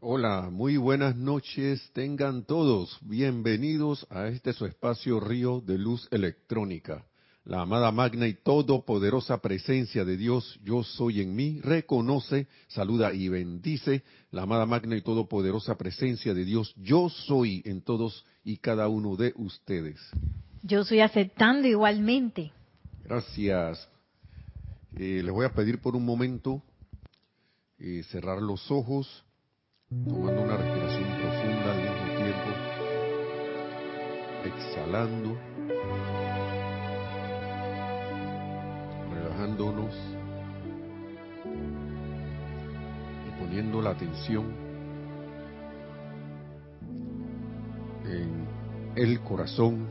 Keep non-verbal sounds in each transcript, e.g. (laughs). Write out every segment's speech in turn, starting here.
Hola, muy buenas noches. Tengan todos bienvenidos a este su espacio Río de Luz Electrónica. La amada magna y todopoderosa presencia de Dios, yo soy en mí, reconoce, saluda y bendice la amada magna y todopoderosa presencia de Dios, yo soy en todos y cada uno de ustedes. Yo estoy aceptando igualmente. Gracias. Eh, les voy a pedir por un momento eh, cerrar los ojos tomando una respiración profunda al mismo tiempo, exhalando, relajándonos y poniendo la atención en el corazón,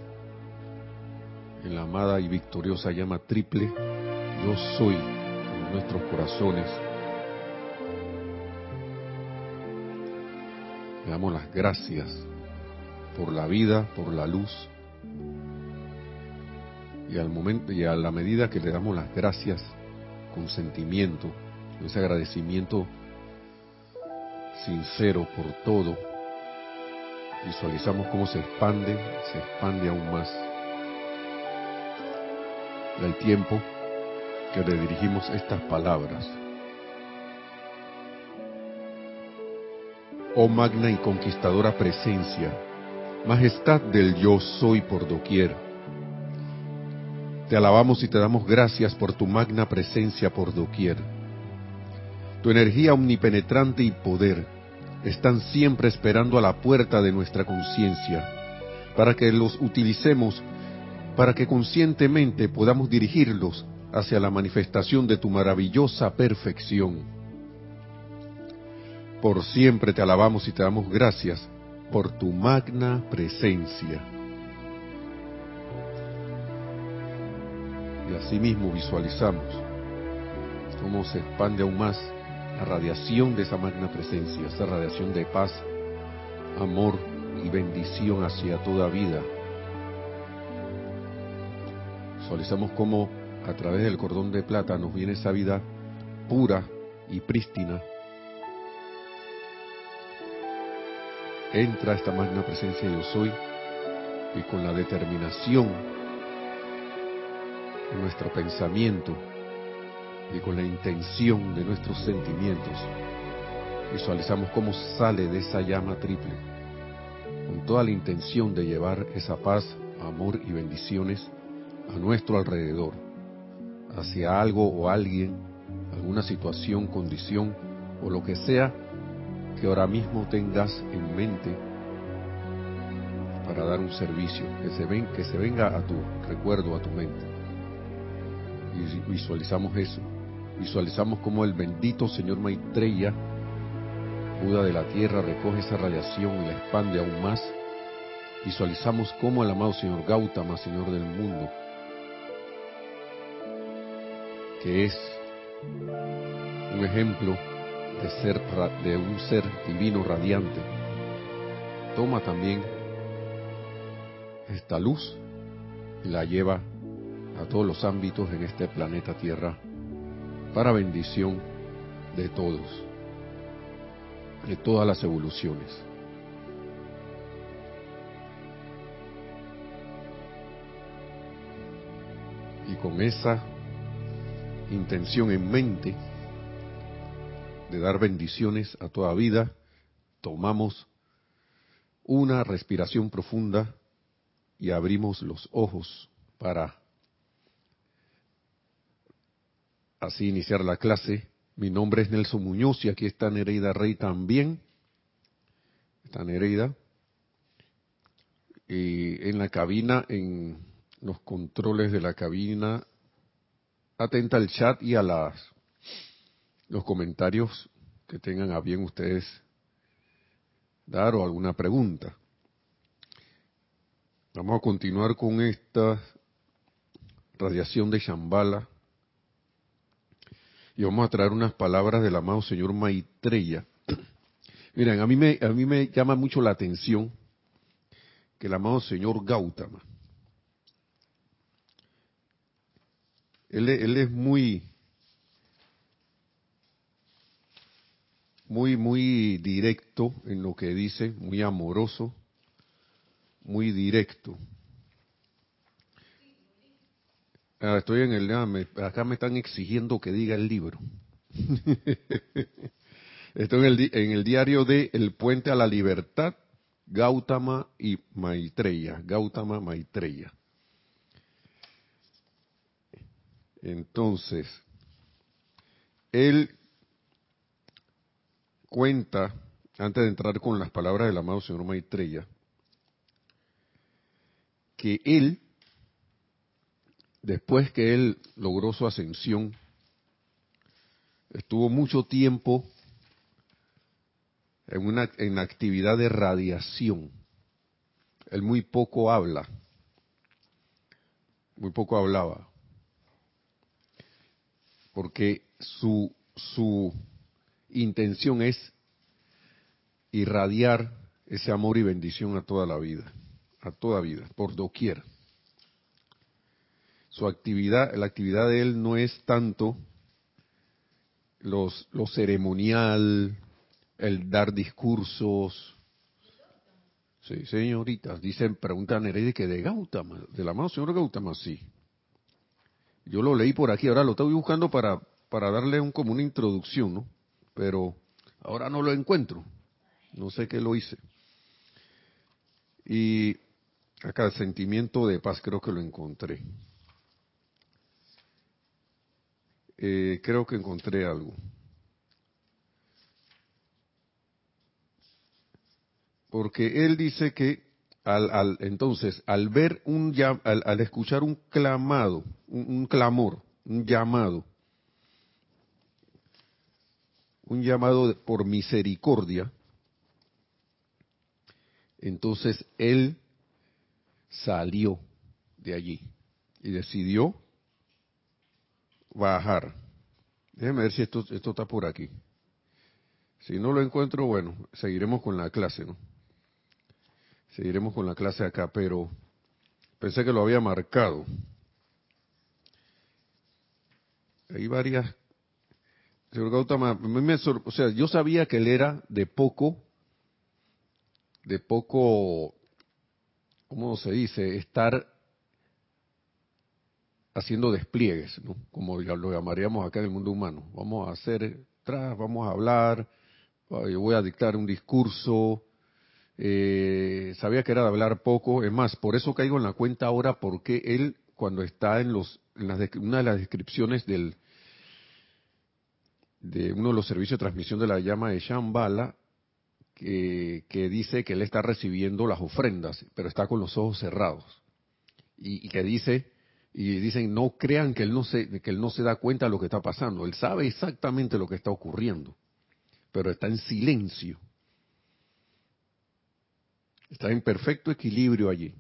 en la amada y victoriosa llama triple, yo soy en nuestros corazones Le damos las gracias por la vida, por la luz. Y al momento y a la medida que le damos las gracias con sentimiento, ese agradecimiento sincero por todo, visualizamos cómo se expande, se expande aún más el tiempo que le dirigimos estas palabras. Oh magna y conquistadora presencia, majestad del yo soy por doquier. Te alabamos y te damos gracias por tu magna presencia por doquier. Tu energía omnipenetrante y poder están siempre esperando a la puerta de nuestra conciencia para que los utilicemos, para que conscientemente podamos dirigirlos hacia la manifestación de tu maravillosa perfección. Por siempre te alabamos y te damos gracias por tu magna presencia. Y asimismo visualizamos cómo se expande aún más la radiación de esa magna presencia, esa radiación de paz, amor y bendición hacia toda vida. Visualizamos cómo a través del cordón de plata nos viene esa vida pura y prístina entra esta magna presencia yo soy y con la determinación de nuestro pensamiento y con la intención de nuestros sentimientos visualizamos cómo sale de esa llama triple con toda la intención de llevar esa paz, amor y bendiciones a nuestro alrededor, hacia algo o alguien, alguna situación, condición o lo que sea que ahora mismo tengas en mente para dar un servicio, que se, ven, que se venga a tu recuerdo, a tu mente. Y visualizamos eso. Visualizamos como el bendito Señor Maitreya, Buda de la tierra, recoge esa radiación y la expande aún más. Visualizamos como el amado Señor Gautama, Señor del mundo, que es un ejemplo de, ser, de un ser divino radiante, toma también esta luz y la lleva a todos los ámbitos en este planeta Tierra para bendición de todos, de todas las evoluciones. Y con esa intención en mente, de dar bendiciones a toda vida, tomamos una respiración profunda y abrimos los ojos para así iniciar la clase. Mi nombre es Nelson Muñoz y aquí está Nereida Rey también. Está Nereida. Y en la cabina, en los controles de la cabina, atenta al chat y a las los comentarios que tengan a bien ustedes dar o alguna pregunta. Vamos a continuar con esta radiación de Shambhala y vamos a traer unas palabras del amado señor Maitreya. Miren, a mí me, a mí me llama mucho la atención que el amado señor Gautama, él, él es muy muy, muy directo en lo que dice, muy amoroso, muy directo. Ah, estoy en el, ah, acá me están exigiendo que diga el libro. (laughs) Estoy en el, en el diario de El Puente a la Libertad, Gautama y Maitreya. Gautama Maitreya. Entonces, él cuenta, antes de entrar con las palabras del amado señor Maitreya, que él, después que él logró su ascensión, estuvo mucho tiempo en una en actividad de radiación. Él muy poco habla, muy poco hablaba, porque su su intención es irradiar ese amor y bendición a toda la vida, a toda vida, por doquier. Su actividad, la actividad de él no es tanto los, lo ceremonial, el dar discursos. Sí, señoritas, dicen, preguntan Nereide que de Gautama, de la mano señor Gautama, sí. Yo lo leí por aquí, ahora lo estoy buscando para, para darle un, como una introducción, ¿no? Pero ahora no lo encuentro. No sé qué lo hice. Y acá el sentimiento de paz creo que lo encontré. Eh, creo que encontré algo. Porque él dice que al, al entonces al ver un al, al escuchar un clamado, un clamor, un llamado un llamado por misericordia, entonces él salió de allí y decidió bajar. Déjeme ver si esto, esto está por aquí. Si no lo encuentro, bueno, seguiremos con la clase, ¿no? Seguiremos con la clase acá, pero pensé que lo había marcado. Hay varias Señor Gautama, o sea, yo sabía que él era de poco, de poco, ¿cómo se dice? Estar haciendo despliegues, ¿no? Como lo llamaríamos acá en el mundo humano. Vamos a hacer, tras, vamos a hablar, yo voy a dictar un discurso. Eh, sabía que era de hablar poco, es más, por eso caigo en la cuenta ahora porque él, cuando está en los, en las, una de las descripciones del de uno de los servicios de transmisión de la llama de Shambhala, que, que, dice que él está recibiendo las ofrendas, pero está con los ojos cerrados. Y, que dice, y dicen, no crean que él no, se, que él no se da cuenta de lo que está pasando. Él sabe exactamente lo que está ocurriendo, pero está en silencio. Está en perfecto equilibrio allí.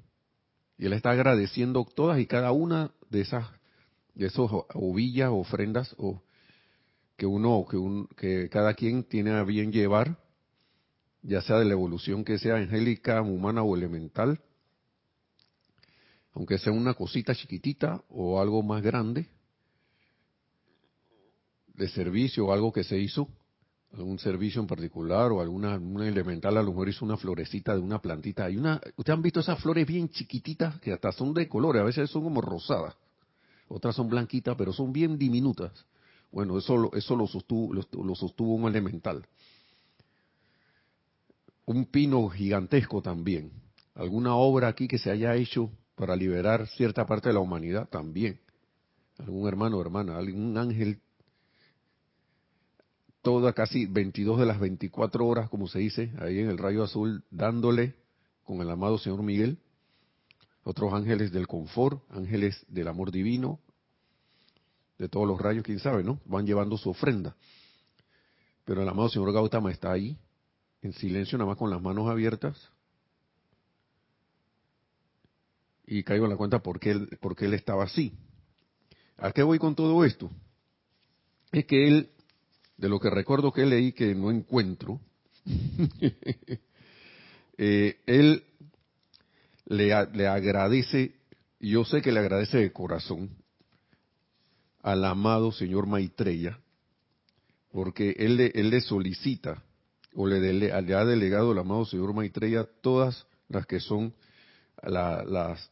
Y él está agradeciendo todas y cada una de esas, de esos ovillas, ofrendas o que uno, que, un, que cada quien tiene a bien llevar, ya sea de la evolución que sea angélica, humana o elemental, aunque sea una cosita chiquitita o algo más grande, de servicio o algo que se hizo, algún servicio en particular o alguna elemental a lo mejor hizo una florecita de una plantita. Hay una, ustedes han visto esas flores bien chiquititas que hasta son de colores, a veces son como rosadas, otras son blanquitas, pero son bien diminutas. Bueno, eso, eso lo, sostuvo, sostuvo un elemental. Un pino gigantesco también. Alguna obra aquí que se haya hecho para liberar cierta parte de la humanidad también. Algún hermano o hermana, algún ángel, toda casi 22 de las 24 horas, como se dice, ahí en el rayo azul, dándole con el amado Señor Miguel, otros ángeles del confort, ángeles del amor divino, de todos los rayos, quién sabe, ¿no? Van llevando su ofrenda. Pero el amado señor Gautama está ahí, en silencio, nada más con las manos abiertas. Y caigo en la cuenta por qué él, por qué él estaba así. ¿A qué voy con todo esto? Es que él, de lo que recuerdo que leí que no encuentro, (laughs) eh, él le, le agradece, yo sé que le agradece de corazón, al amado señor Maitreya, porque él le, solicita o le ha delegado el amado señor Maitreya todas las que son la, las,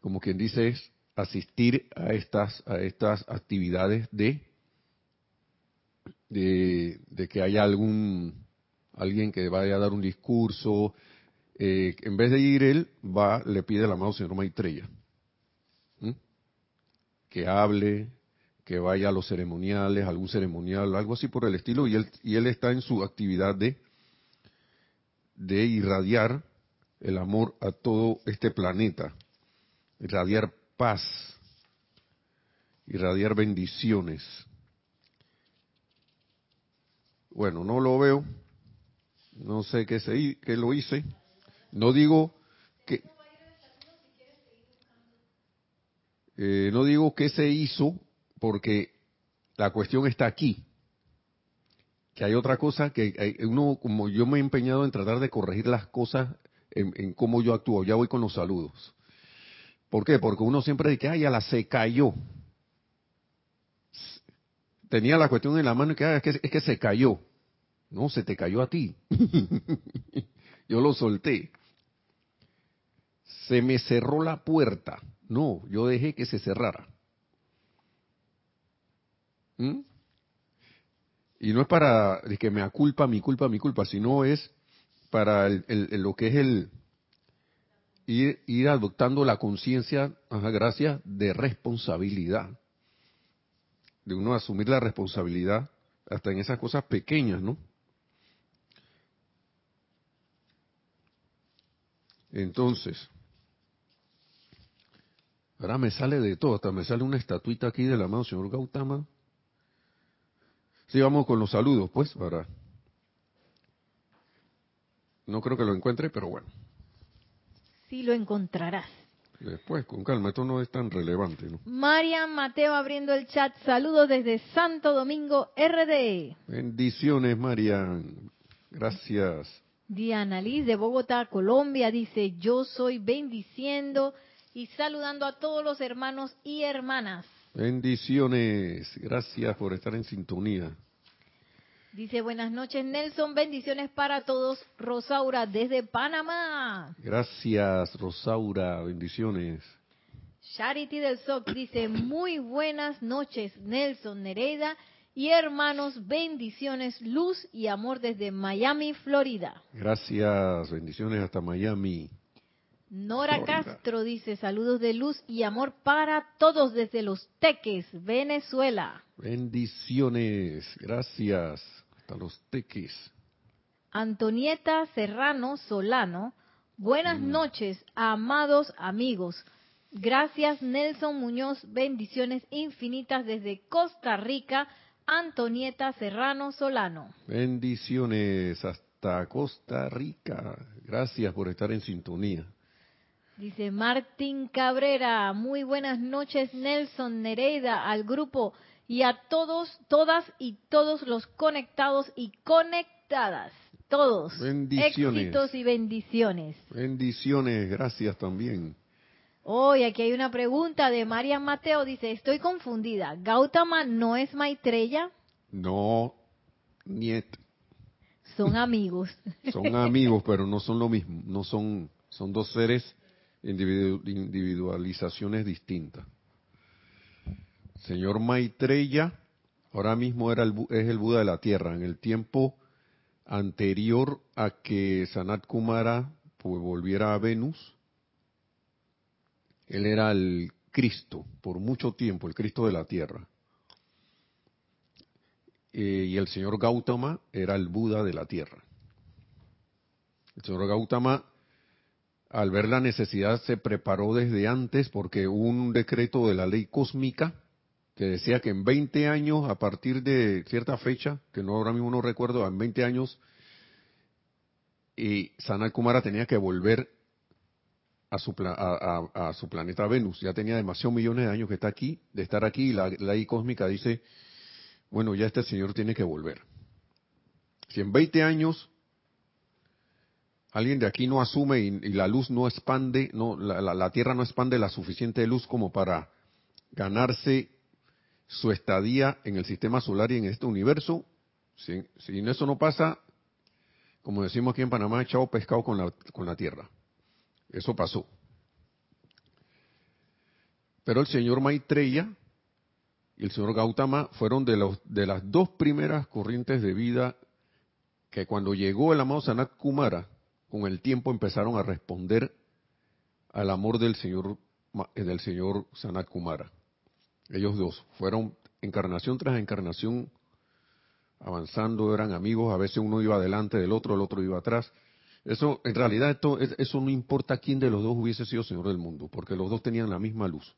como quien dice, es asistir a estas, a estas actividades de, de, de que haya algún, alguien que vaya a dar un discurso, eh, en vez de ir él, va, le pide el amado señor Maitreya. Que hable, que vaya a los ceremoniales, algún ceremonial, algo así por el estilo, y él, y él está en su actividad de, de irradiar el amor a todo este planeta, irradiar paz, irradiar bendiciones. Bueno, no lo veo, no sé qué, se, qué lo hice, no digo que... Eh, no digo qué se hizo porque la cuestión está aquí. Que hay otra cosa que uno, como yo me he empeñado en tratar de corregir las cosas en, cómo yo actúo. Ya voy con los saludos. ¿Por qué? Porque uno siempre dice, ay, ya la se cayó. Tenía la cuestión en la mano y que, ah, que es que se cayó. No, se te cayó a ti. (laughs) yo lo solté. Se me cerró la puerta. No, yo dejé que se cerrara. ¿Mm? Y no es para que me aculpa, mi culpa, mi culpa, sino es para lo que es el ir, adoptando la conciencia, gracias, de responsabilidad. De uno asumir la responsabilidad hasta en esas cosas pequeñas, ¿no? Entonces, ahora me sale de todo, hasta me sale una estatuita aquí del amado señor Gautama Sí, vamos con los saludos, pues, para... No creo que lo encuentre, pero bueno. Sí lo encontrarás. Después, con calma, esto no es tan relevante, ¿no? Marian Mateo abriendo el chat. Saludos desde Santo Domingo, RD. Bendiciones, Marian. Gracias. Diana Liz de Bogotá, Colombia, dice, yo soy bendiciendo y saludando a todos los hermanos y hermanas. Bendiciones, gracias por estar en sintonía. Dice, buenas noches Nelson, bendiciones para todos. Rosaura desde Panamá. Gracias Rosaura, bendiciones. Charity del SOC dice, muy buenas noches Nelson Nereida y hermanos, bendiciones, luz y amor desde Miami, Florida. Gracias, bendiciones hasta Miami. Nora Castro dice saludos de luz y amor para todos desde Los Teques, Venezuela. Bendiciones, gracias. Hasta Los Teques. Antonieta Serrano Solano, buenas mm. noches, amados amigos. Gracias Nelson Muñoz, bendiciones infinitas desde Costa Rica. Antonieta Serrano Solano. Bendiciones hasta Costa Rica. Gracias por estar en sintonía. Dice Martín Cabrera, muy buenas noches Nelson Nereida, al grupo y a todos, todas y todos los conectados y conectadas. Todos. Bendiciones. Éxitos y bendiciones. Bendiciones, gracias también. Hoy aquí hay una pregunta de María Mateo, dice, estoy confundida, ¿Gautama no es Maitreya? No, niet. Son amigos. son amigos, pero no son lo mismo, no son, son dos seres individualizaciones distintas. Señor Maitreya, ahora mismo es el Buda de la Tierra. En el tiempo anterior a que Sanat Kumara pues, volviera a Venus, él era el Cristo, por mucho tiempo, el Cristo de la Tierra. Eh, y el señor Gautama era el Buda de la Tierra. El señor Gautama al ver la necesidad se preparó desde antes porque hubo un decreto de la ley cósmica que decía que en 20 años, a partir de cierta fecha, que no ahora mismo no recuerdo, en 20 años, y Sanat Kumara tenía que volver a su, planeta Venus. Ya tenía demasiados millones de años que está aquí, de estar aquí, y la ley cósmica dice, bueno, ya este señor tiene que volver. Si en 20 años alguien de aquí no asume y, la luz no expande, no, la, Tierra no expande la suficiente luz como para ganarse su estadía en el sistema solar y en este universo, si, si eso no pasa, como decimos aquí en Panamá, echado pescado con la, con la tierra. Eso pasó. Pero el señor Maitreya y el señor Gautama fueron de, los, de las dos primeras corrientes de vida que cuando llegó el amado Sanat Kumara, con el tiempo empezaron a responder al amor del señor eh, del señor Sanat Kumara. Ellos dos fueron encarnación tras encarnación avanzando, eran amigos, a veces uno iba adelante del otro, el otro iba atrás. Eso, en realidad, esto, eso no importa quién de los dos hubiese sido señor del mundo, porque los dos tenían la misma luz.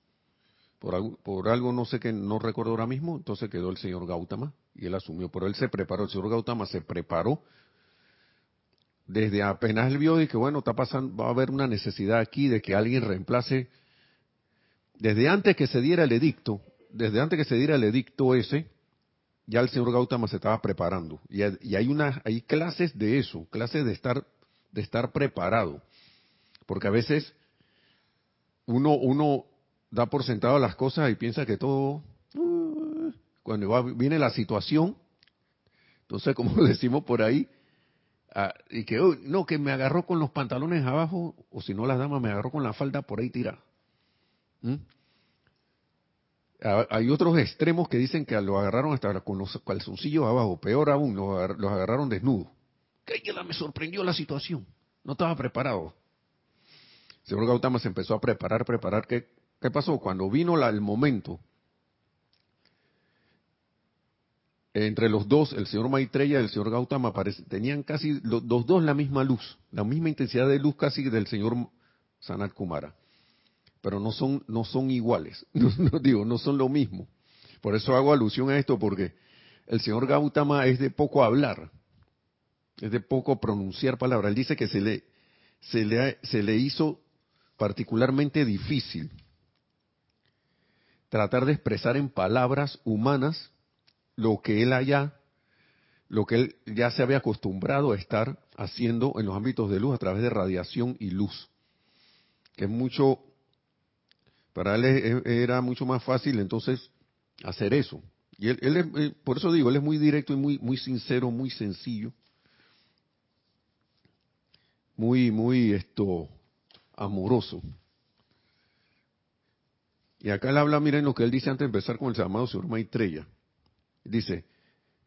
Por algo, por algo no sé qué, no recuerdo ahora mismo, entonces quedó el señor Gautama y él asumió, pero él se preparó, el señor Gautama se preparó desde apenas él vio que bueno, está pasando, va a haber una necesidad aquí de que alguien reemplace, desde antes que se diera el edicto, desde antes que se diera el edicto ese, ya el señor Gautama se estaba preparando. Y, hay una, hay clases de eso, clases de estar, de estar preparado. Porque a veces uno, uno da por sentado las cosas y piensa que todo, uh, cuando viene la situación, entonces como (laughs) decimos por ahí, Ah, y que, no, que me agarró con los pantalones abajo, o si no la dama me agarró con la falda por ahí tirada. ¿Mm? Ah, hay otros extremos que dicen que lo agarraron hasta con los calzoncillos abajo, peor aún, los agarraron desnudos. Que me sorprendió la situación, no estaba preparado. Señor Gautama se empezó a preparar, preparar. ¿Qué, qué pasó? Cuando vino el momento entre los dos, el señor Maitreya y el señor Gautama, tenían casi los, dos la misma luz, la misma intensidad de luz casi del señor Sanat Kumara. Pero no son, no son iguales, (laughs) no, digo, no son lo mismo. Por eso hago alusión a esto, porque el señor Gautama es de poco hablar, es de poco pronunciar palabras. Él dice que se le, se le, se le hizo particularmente difícil tratar de expresar en palabras humanas lo que él haya, lo que él ya se había acostumbrado a estar haciendo en los ámbitos de luz a través de radiación y luz. Que es mucho, para él era mucho más fácil entonces hacer eso. Y él, él es, eh, por eso digo, él es muy directo y muy, muy sincero, muy sencillo. Muy, muy esto, amoroso. Y acá él habla, miren lo que él dice antes de empezar con el llamado señor Maitreya. Dice,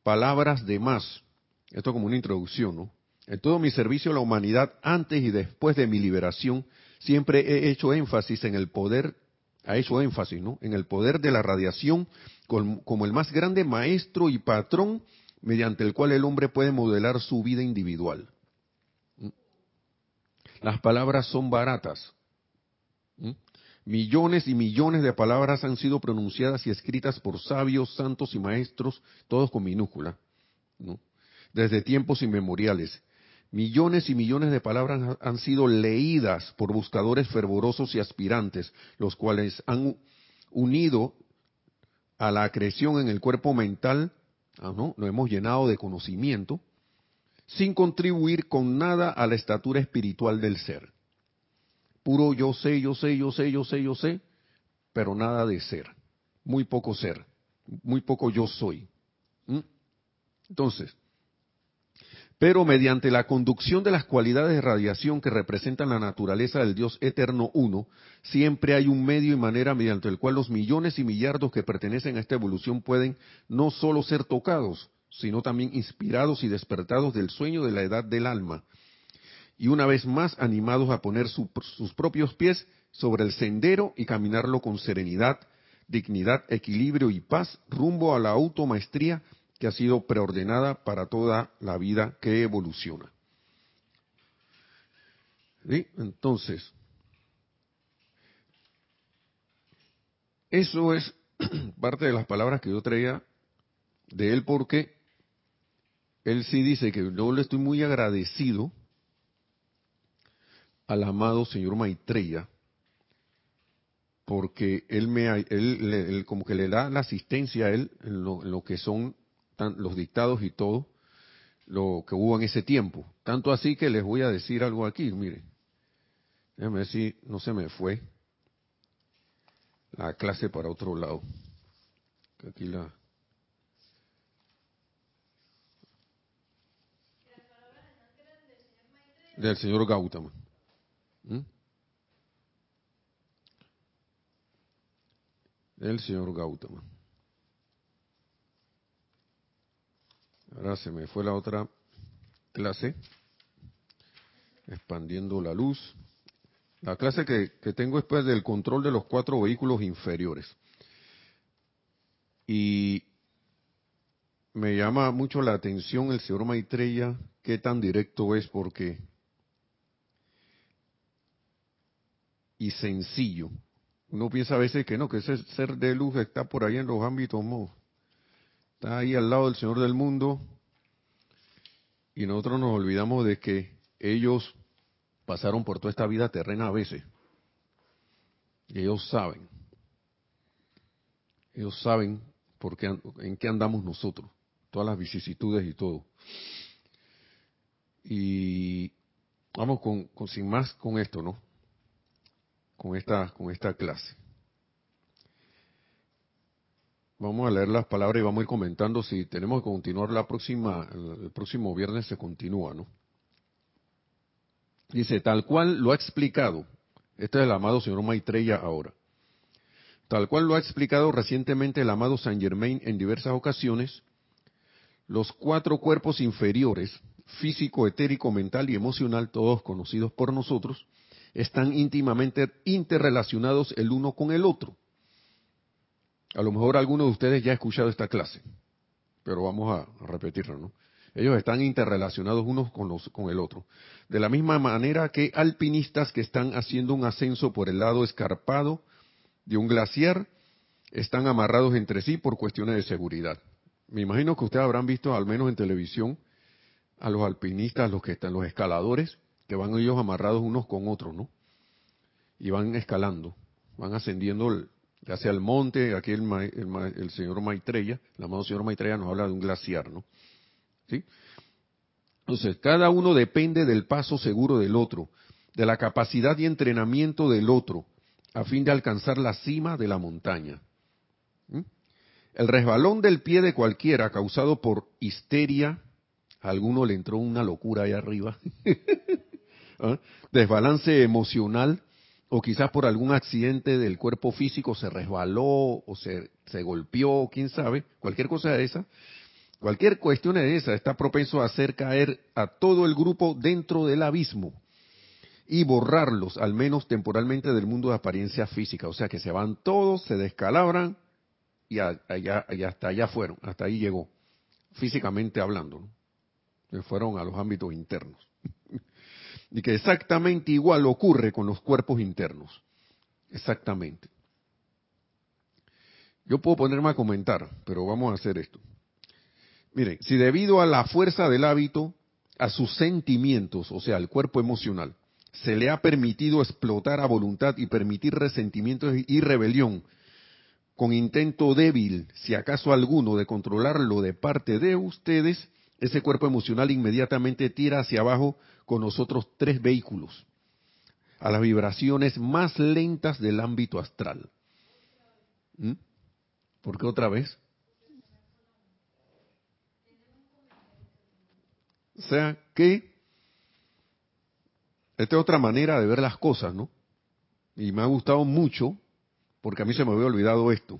palabras de más. Esto como una introducción, ¿no? En todo mi servicio a la humanidad, antes y después de mi liberación, siempre he hecho énfasis en el poder, ha hecho énfasis, ¿no? En el poder de la radiación como el más grande maestro y patrón mediante el cual el hombre puede modelar su vida individual. ¿Mm? Las palabras son baratas. Millones y millones de palabras han sido pronunciadas y escritas por sabios, santos y maestros, todos con minúscula, desde tiempos inmemoriales. Millones y millones de palabras han sido leídas por buscadores fervorosos y aspirantes, los cuales han unido a la acreción en el cuerpo mental, ah, ¿no? lo hemos llenado de conocimiento, sin contribuir con nada a la estatura espiritual del ser puro yo sé, yo sé, yo sé, yo sé, yo sé, pero nada de ser, muy poco ser, muy poco yo soy. ¿Mm? Entonces, pero mediante la conducción de las cualidades de radiación que representan la naturaleza del Dios eterno uno, siempre hay un medio y manera mediante el cual los millones y millardos que pertenecen a esta evolución pueden no solo ser tocados, sino también inspirados y despertados del sueño de la edad del alma, y una vez más animados a poner sus propios pies sobre el sendero y caminarlo con serenidad, dignidad, equilibrio y paz rumbo a la automaestría que ha sido preordenada para toda la vida que evoluciona. Entonces, eso es (clears throat) parte de las palabras que yo traía de él porque él sí dice que yo le estoy muy agradecido al amado señor Maitreya, porque él me él, como que le da la asistencia a él en lo, que son los dictados y todo lo que hubo en ese tiempo. Tanto así que les voy a decir algo aquí, miren. Déjame ver si no se me fue la clase para otro lado. Aquí la del señor Gautama. ¿Mm? El señor Gautama. Ahora se me fue la otra clase, expandiendo la luz. La clase que, que tengo es pues, del control de los cuatro vehículos inferiores. Y me llama mucho la atención el señor Maitreya, qué tan directo es porque y sencillo. Uno piensa a veces que no, que ese ser de luz está por ahí en los ámbitos, no. Está ahí al lado del Señor del mundo y nosotros nos olvidamos de que ellos pasaron por toda esta vida terrena a veces. Y ellos saben. Ellos saben en qué andamos nosotros, todas las vicisitudes y todo. Y vamos con, con sin más con esto, ¿no? Con esta, con esta clase. Vamos a leer las palabras y vamos a ir comentando si tenemos que continuar la próxima, el próximo viernes se continúa, ¿no? Dice, tal cual lo ha explicado, este es el amado señor Maitreya ahora, tal cual lo ha explicado recientemente el amado Saint Germain en diversas ocasiones, los cuatro cuerpos inferiores, físico, etérico, mental y emocional, todos conocidos por nosotros, están íntimamente interrelacionados el uno con el otro. A lo mejor alguno de ustedes ya ha escuchado esta clase, pero vamos a, repetirlo, ¿no? Ellos están interrelacionados unos con, los, con el otro. De la misma manera que alpinistas que están haciendo un ascenso por el lado escarpado de un glaciar están amarrados entre sí por cuestiones de seguridad. Me imagino que ustedes habrán visto, al menos en televisión, a los alpinistas, los que están, los escaladores, que van ellos amarrados unos con otros, ¿no? Y van escalando, van ascendiendo hacia el monte, aquí el, el, señor Maitreya, el amado señor Maitreya nos habla de un glaciar, ¿no? ¿Sí? Entonces, cada uno depende del paso seguro del otro, de la capacidad y entrenamiento del otro, a fin de alcanzar la cima de la montaña. ¿Mm? El resbalón del pie de cualquiera causado por histeria, a alguno le entró una locura ahí arriba, (laughs) ¿ah? desbalance emocional, o quizás por algún accidente del cuerpo físico se resbaló o se, se golpeó, quién sabe, cualquier cosa de esa, cualquier cuestión de esa está propenso a hacer caer a todo el grupo dentro del abismo y borrarlos, al menos temporalmente, del mundo de apariencia física. O sea que se van todos, se descalabran y, allá, hasta allá fueron, hasta ahí llegó, físicamente hablando. Fueron a los ámbitos internos. Y que exactamente igual ocurre con los cuerpos internos. Exactamente. Yo puedo ponerme a comentar, pero vamos a hacer esto. Miren, si debido a la fuerza del hábito, a sus sentimientos, o sea, al cuerpo emocional, se le ha permitido explotar a voluntad y permitir resentimientos y rebelión, con intento débil, si acaso alguno, de controlarlo de parte de ustedes, ese cuerpo emocional inmediatamente tira hacia abajo con nosotros tres vehículos, a las vibraciones más lentas del ámbito astral. ¿Mm? ¿Por qué otra vez? O sea que esta es otra manera de ver las cosas, ¿no? Y me ha gustado mucho porque a mí se me había olvidado esto.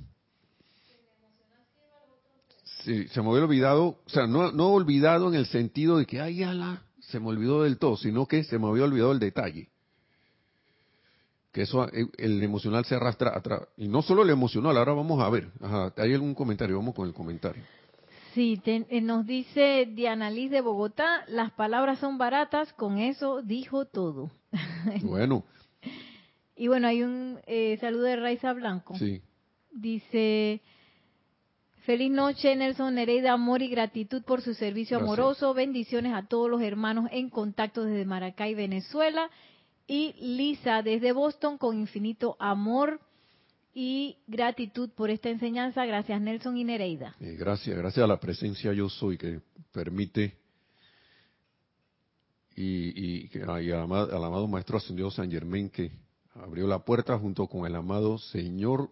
Sí, se me había olvidado, o sea, no, no olvidado en el sentido de que, ay, ala, se me olvidó del todo, sino que se me había olvidado el detalle. Que eso, eh, el emocional se arrastra atrás. Y no solo el emocional, ahora vamos a ver. Ajá, ¿hay algún comentario? Vamos con el comentario. Sí, eh, nos dice Diana Liz de Bogotá, las palabras son baratas, con eso dijo todo. (laughs) Bueno. y bueno, hay un eh, saludo de Raiza Blanco. Sí. Dice, Feliz noche, Nelson Nereida, amor y gratitud por su servicio amoroso. Bendiciones a todos los hermanos en contacto desde Maracay, Venezuela. Y Lisa desde Boston con infinito amor y gratitud por esta enseñanza. Gracias, Nelson y Nereida. Eh, gracias, gracias a la presencia yo soy que permite y, y, al, amado, Maestro Ascendido San Germán que abrió la puerta junto con el amado Señor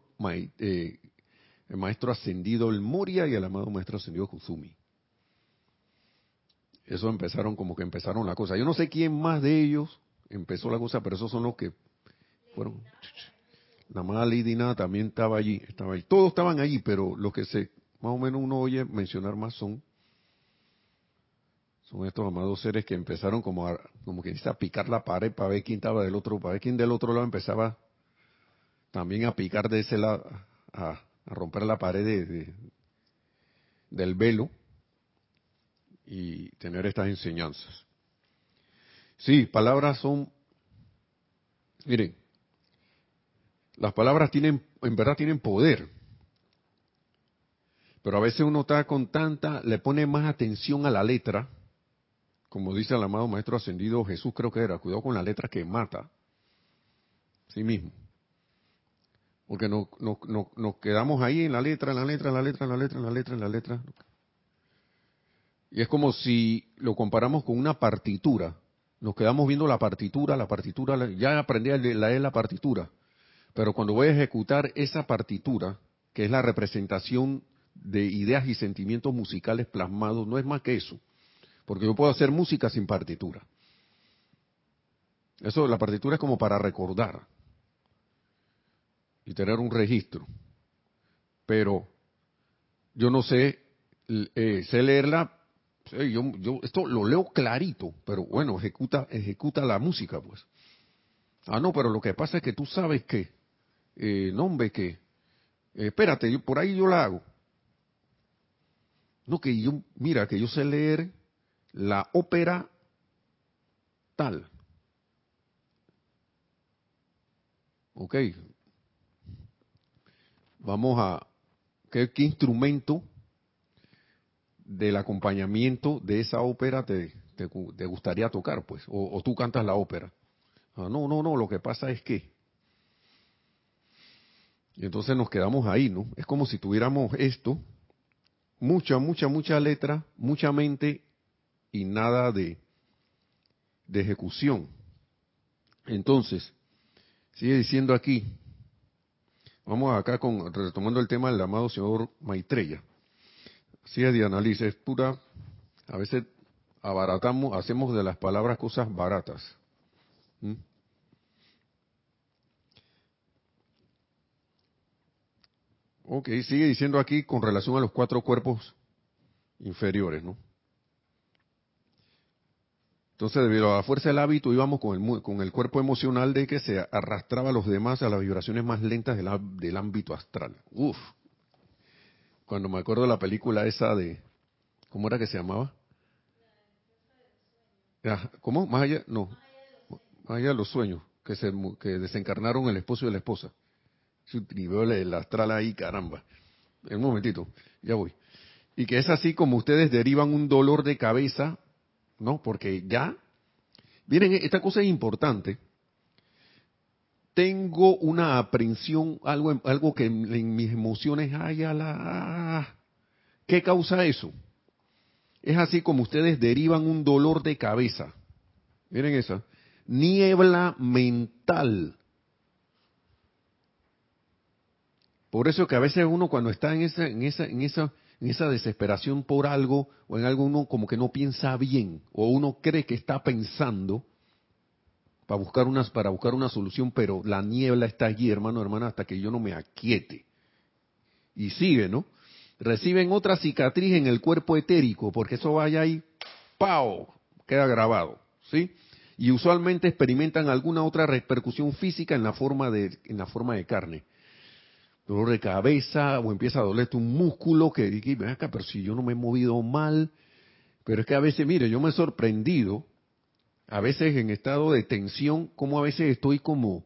eh, el maestro ascendido el Moria y el amado maestro ascendido Kusumi. Eso empezaron como que empezaron la cosa. Yo no sé quién más de ellos empezó la cosa, pero esos son los que fueron. La más Lady también estaba allí, estaba allí. Todos estaban allí, pero los que se, más o menos uno oye mencionar más son, son estos amados seres que empezaron como a, como que a picar la pared para ver quién estaba del otro, para ver quién del otro lado empezaba también a picar de ese lado, a, romper la pared de, del velo y tener estas enseñanzas. Sí, palabras son, miren, las palabras tienen, en verdad tienen poder, pero a veces uno está con tanta, le pone más atención a la letra, como dice el amado Maestro Ascendido Jesús creo que era, cuidado con la letra que mata, sí mismo. Porque nos, nos quedamos ahí en la letra, en la letra, en la letra, en la letra, en la letra, en la letra. Y es como si lo comparamos con una partitura. Nos quedamos viendo la partitura, la partitura, ya aprendí a leer la partitura. Pero cuando voy a ejecutar esa partitura, que es la representación de ideas y sentimientos musicales plasmados, no es más que eso. Porque yo puedo hacer música sin partitura. Eso, la partitura es como para recordar y tener un registro. Pero yo no sé, eh, sé leerla yo, yo esto lo leo clarito, pero bueno, ejecuta, ejecuta la música, pues. Ah, no, pero lo que pasa es que tú sabes que, eh, no, hombre, que, eh, espérate, yo, por ahí yo la hago. No, que yo, mira, que yo sé leer la ópera tal. Ok. Vamos a, ¿qué, instrumento del acompañamiento de esa ópera te, te, gustaría tocar, pues, o, tú cantas la ópera. Ah, no, no, no, lo que pasa es que. Y entonces nos quedamos ahí, ¿no? Es como si tuviéramos esto, mucha, mucha, mucha letra, mucha mente y nada de, de ejecución. Entonces, sigue diciendo aquí, vamos acá con, retomando el tema del amado señor Maitreya. Sí, es análisis, es pura, a veces abaratamos, hacemos de las palabras cosas baratas. ¿Mm? Ok, sigue diciendo aquí con relación a los cuatro cuerpos inferiores, ¿no? Entonces, debido a la fuerza del hábito, íbamos con el, con el cuerpo emocional de que se arrastraba a los demás a las vibraciones más lentas del, del ámbito astral. Uf, cuando me acuerdo de la película esa de, ¿cómo era que se llamaba? ¿Cómo? Más allá, no, más allá de los sueños, que se que desencarnaron el esposo y la esposa. Y veo el astral ahí, caramba. Un momentito, ya voy. Y que es así como ustedes derivan un dolor de cabeza, ¿no? Porque ya, miren, esta cosa es importante tengo una aprensión, algo, algo que en, mis emociones haya la... ¿Qué causa eso? Es así como ustedes derivan un dolor de cabeza. Miren esa. Niebla mental. Por eso que a veces uno cuando está en esa, en esa, en esa, en esa desesperación por algo o en algo uno como que no piensa bien o uno cree que está pensando para buscar, unas, para buscar una solución, pero la niebla está allí, hermano, hermana, hasta que yo no me aquiete. Y sigue, ¿no? Reciben otra cicatriz en el cuerpo etérico, porque eso vaya ahí, ¡pau! Queda grabado, ¿sí? Y usualmente experimentan alguna otra repercusión física en la forma de, en la forma de carne. Dolor de cabeza, o empieza a dolerte un músculo que, ven acá, pero si yo no me he movido mal. Pero es que a veces, mire, yo me he sorprendido a veces en estado de tensión, como a veces estoy como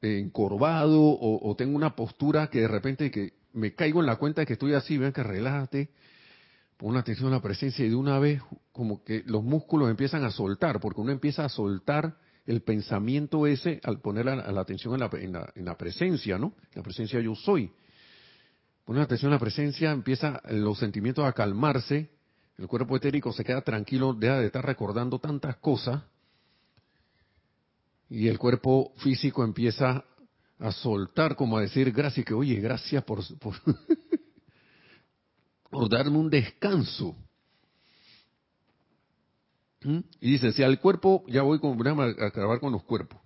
encorvado o, tengo una postura que de repente que me caigo en la cuenta de que estoy así, vean que relájate, pon atención a la presencia y de una vez como que los músculos empiezan a soltar, porque uno empieza a soltar el pensamiento ese al poner la, atención en la, en presencia, ¿no? La presencia yo soy. Poner atención a la presencia, empieza los sentimientos a calmarse el cuerpo etérico se queda tranquilo, deja de estar recordando tantas cosas y el cuerpo físico empieza a soltar, como a decir gracias, que oye, gracias por, por, (laughs) darme un descanso. ¿Mm? Y dice, si al cuerpo, ya voy con, a acabar con los cuerpos.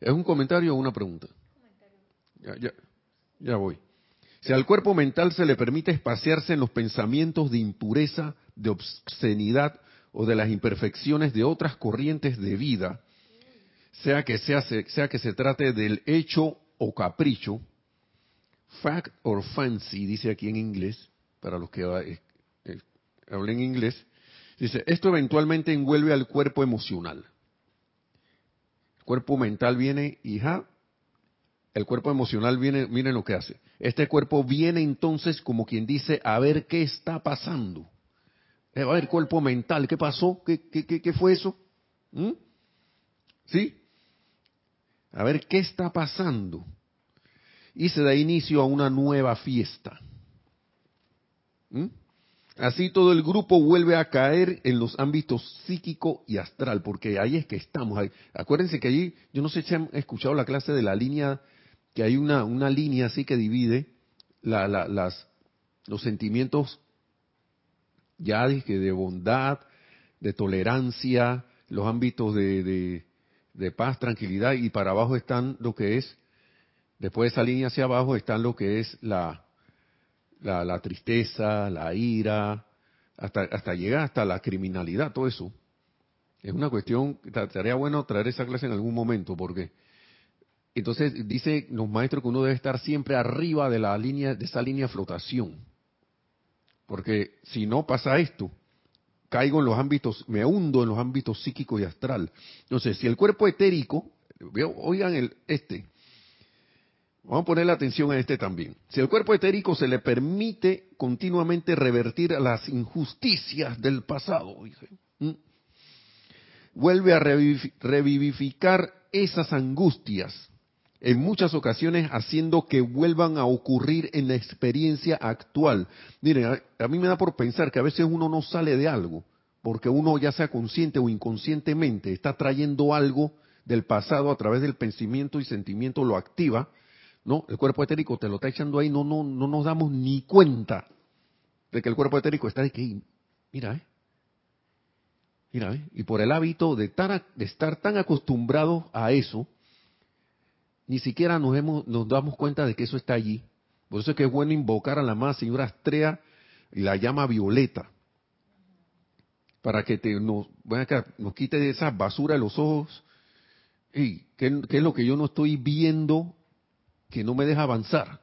¿Es un comentario o una pregunta? Ya, voy. Si al cuerpo mental se le permite espaciarse en los pensamientos de impureza, de obscenidad o de las imperfecciones de otras corrientes de vida, sea que, sea, sea que se trate del hecho o capricho, fact or fancy, dice aquí en inglés, para los que eh, eh, hablen inglés, dice, esto eventualmente envuelve al cuerpo emocional. El cuerpo mental viene y el cuerpo emocional viene, miren lo que hace. Este cuerpo viene entonces como quien dice, a ver qué está pasando. Eh, a ver, cuerpo mental, ¿qué pasó? ¿Qué, qué, qué, fue eso? ¿Mm? ¿Sí? A ver, ¿qué está pasando? Y se da inicio a una nueva fiesta. ¿Mm? Así todo el grupo vuelve a caer en los ámbitos psíquico y astral, porque ahí es que estamos. Acuérdense que allí, yo no sé si han escuchado la clase de la línea, que hay una, una línea así que divide las, los sentimientos ya dije, de bondad, de tolerancia, los ámbitos de, de, paz, tranquilidad, y para abajo están lo que es, después de esa línea hacia abajo están lo que es la, la, la tristeza, la ira, hasta, hasta llegar hasta la criminalidad, todo eso. Es una cuestión, estaría bueno traer esa clase en algún momento, porque entonces dice los maestros que uno debe estar siempre arriba de la línea, de esa línea de flotación porque si no pasa esto, caigo en los ámbitos, me hundo en los ámbitos psíquico y astral. Entonces, si el cuerpo etérico, oigan el, este, vamos a poner la atención a este también. Si el cuerpo etérico se le permite continuamente revertir las injusticias del pasado, vuelve a revivificar esas angustias en muchas ocasiones haciendo que vuelvan a ocurrir en la experiencia actual. Miren, a, mí me da por pensar que a veces uno no sale de algo, porque uno ya sea consciente o inconscientemente está trayendo algo del pasado a través del pensamiento y sentimiento, lo activa, ¿no? El cuerpo etérico te lo está echando ahí, no, no, no nos damos ni cuenta de que el cuerpo etérico está que, mira, ¿eh? Mira, ¿eh? Y por el hábito de, estar tan acostumbrados a eso, ni siquiera nos, hemos, nos damos cuenta de que eso está allí. Por eso es que es bueno invocar a la más señora Astrea y la llama violeta, para que te, nos, quite de esa basura de los ojos. y ¿qué, es lo que yo no estoy viendo que no me deja avanzar?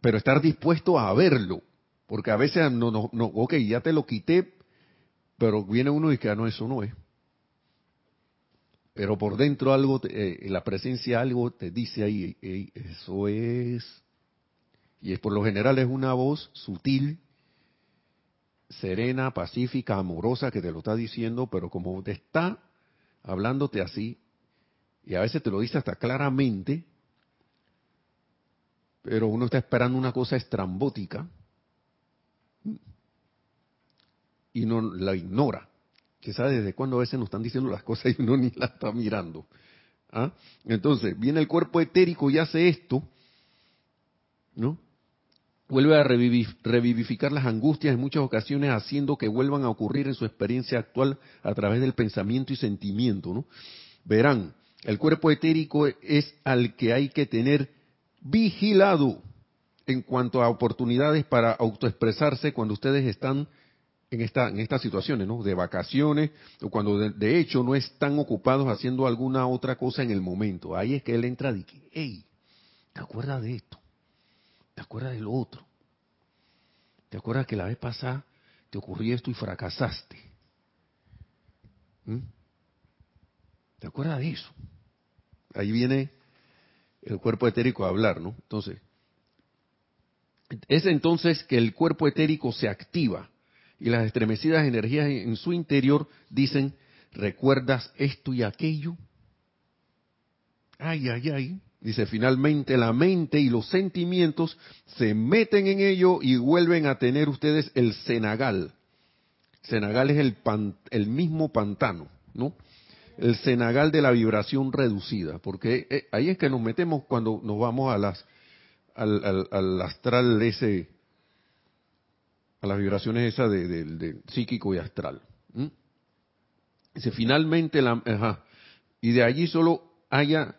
Pero estar dispuesto a verlo, porque a veces no, no, no, ok, ya te lo quité, pero viene uno y dice, ah, no, eso no es pero por dentro algo, eh, la presencia algo te dice ahí, eso es, y es por lo general es una voz sutil, serena, pacífica, amorosa que te lo está diciendo, pero como te está hablándote así, y a veces te lo dice hasta claramente, pero uno está esperando una cosa estrambótica y no la ignora que sabe desde cuándo a veces nos están diciendo las cosas y uno ni la está mirando. ¿Ah? Entonces, viene el cuerpo etérico y hace esto, ¿no? Vuelve a revivificar las angustias en muchas ocasiones, haciendo que vuelvan a ocurrir en su experiencia actual a través del pensamiento y sentimiento, ¿no? Verán, el cuerpo etérico es al que hay que tener vigilado en cuanto a oportunidades para autoexpresarse cuando ustedes están en, esta, en estas situaciones, ¿no? De vacaciones, o cuando de, hecho no están ocupados haciendo alguna otra cosa en el momento. Ahí es que él entra y dice, hey, ¿te acuerdas de esto? ¿Te acuerdas de lo otro? ¿Te acuerdas que la vez pasada te ocurrió esto y fracasaste? ¿Mm? ¿Te acuerdas de eso? Ahí viene el cuerpo etérico a hablar, ¿no? Entonces, es entonces que el cuerpo etérico se activa y las estremecidas energías en su interior dicen, ¿recuerdas esto y aquello? Ay, ay, ay. Dice, finalmente la mente y los sentimientos se meten en ello y vuelven a tener ustedes el cenagal. Cenagal es el, el mismo pantano, ¿no? El cenagal de la vibración reducida, porque eh, ahí es que nos metemos cuando nos vamos a las, al, al astral ese a las vibraciones esas de, psíquico y astral. Dice, finalmente, la, ajá, y de allí solo haya,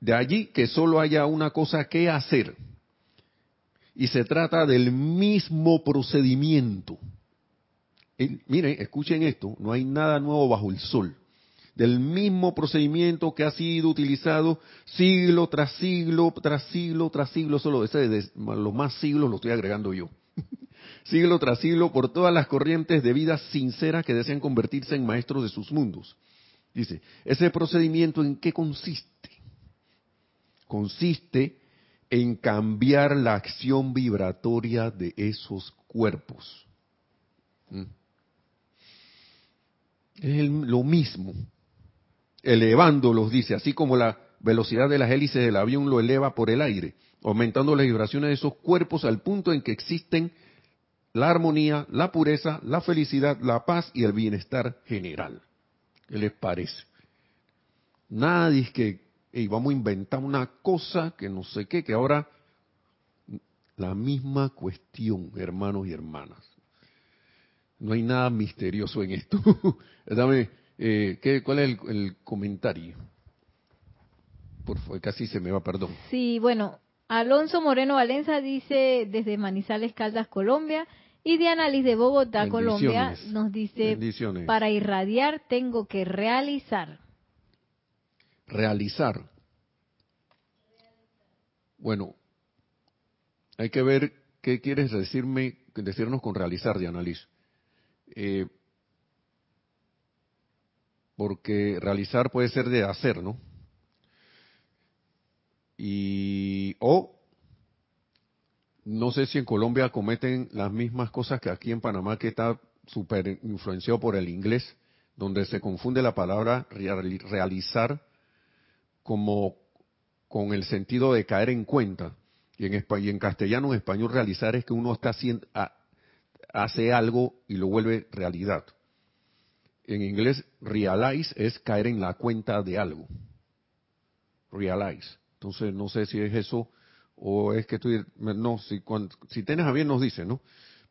de allí que solo haya una cosa que hacer. Y se trata del mismo procedimiento. Miren, escuchen esto, no hay nada nuevo bajo el sol. Del mismo procedimiento que ha sido utilizado siglo tras siglo, tras siglo, tras siglo, solo ese de los más siglos lo estoy agregando yo (laughs) siglo tras siglo por todas las corrientes de vida sinceras que desean convertirse en maestros de sus mundos. Dice, ese procedimiento en qué consiste? Consiste en cambiar la acción vibratoria de esos cuerpos. ¿Mm? Es lo mismo, elevándolos, dice, así como la velocidad de las hélices del avión lo eleva por el aire, aumentando las vibraciones de esos cuerpos al punto en que existen la armonía, la pureza, la felicidad, la paz y el bienestar general. ¿Qué les parece? Nadie es que vamos a inventar una cosa que no sé qué, que ahora la misma cuestión, hermanos y hermanas. No hay nada misterioso en esto. (laughs) Dame, eh, ¿qué, ¿cuál es el, comentario? Por favor, casi se me va, perdón. Sí, bueno, Alonso Moreno Valenza dice desde Manizales, Caldas, Colombia, y Diana Liz de Bogotá, Colombia, nos dice, para irradiar tengo que realizar. Realizar. Bueno, hay que ver qué quieres decirme, decirnos con realizar, Diana Liz. Eh, porque realizar puede ser de hacer, ¿no? Y o no sé si en Colombia cometen las mismas cosas que aquí en Panamá, que está súper influenciado por el inglés, donde se confunde la palabra realizar como con el sentido de caer en cuenta. Y en, y en castellano, en español, realizar es que uno está haciendo, hace algo y lo vuelve realidad. En inglés, realize es caer en la cuenta de algo. Realize. Entonces, no sé si es eso o es que tú, no, si, si tienes a bien nos dice, ¿no?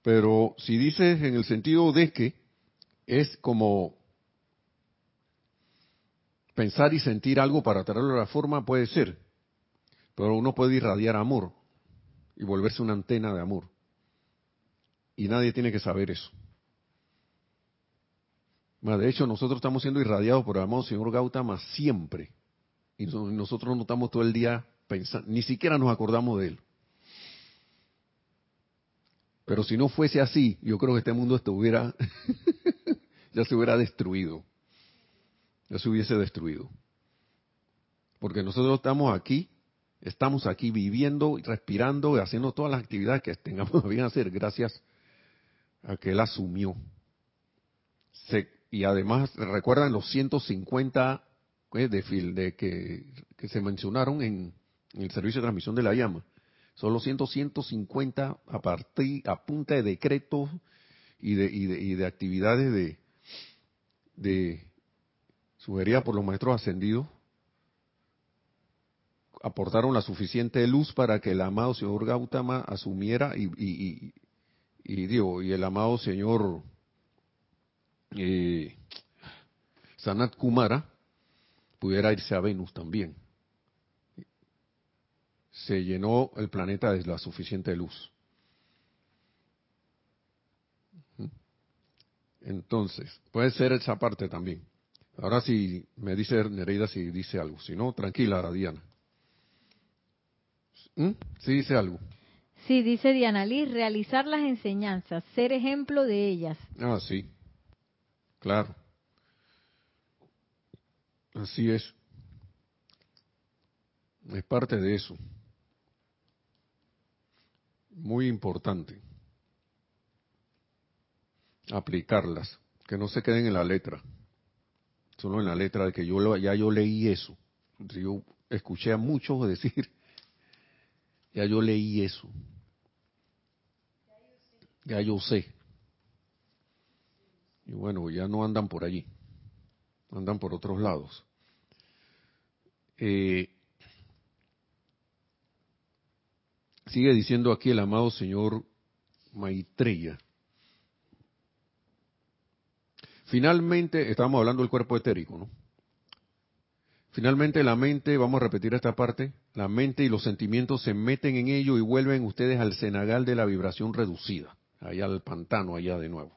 Pero si dices en el sentido de que es como pensar y sentir algo para traerlo a la forma, puede ser. Pero uno puede irradiar amor y volverse una antena de amor. Y nadie tiene que saber eso. De hecho, nosotros estamos siendo irradiados por el amado señor Gautama siempre. Y nosotros no estamos todo el día ni siquiera nos acordamos de él. Pero si no fuese así, yo creo que este mundo estuviera, (laughs) ya se hubiera destruido. Ya se hubiese destruido. Porque nosotros estamos aquí, estamos aquí viviendo, respirando y haciendo todas las actividades que tengamos (laughs) que hacer gracias a que él asumió. y además, recuerdan los 150 eh, de, de que se mencionaron en, el servicio de transmisión de la llama. Son los 150 a partir, a punta de decretos y de, y de, actividades de, de sugeridas por los maestros ascendidos, aportaron la suficiente luz para que el amado señor Gautama asumiera y, y, y, digo, y el amado señor eh, Sanat Kumara pudiera irse a Venus también se llenó el planeta de la suficiente luz. Entonces, puede ser esa parte también. Ahora si me dice Nereida si dice algo, si no, tranquila, Diana. ¿Mm? Si dice algo. Sí, dice Diana Liz, realizar las enseñanzas, ser ejemplo de ellas. Ah, sí, claro. Así es. Es parte de eso muy importante aplicarlas, que no se queden en la letra, solo en la letra de que yo ya yo leí eso. Yo escuché a muchos (laughs) decir, ya yo leí eso, ya yo sé. Y bueno, ya no andan por allí, andan por otros lados. Eh, Sigue diciendo aquí el amado señor Maitreya. Finalmente, estamos hablando del cuerpo etérico, ¿no? Finalmente la mente, vamos a repetir esta parte, la mente y los sentimientos se meten en ello y vuelven ustedes al cenagal de la vibración reducida, allá al pantano, allá de nuevo.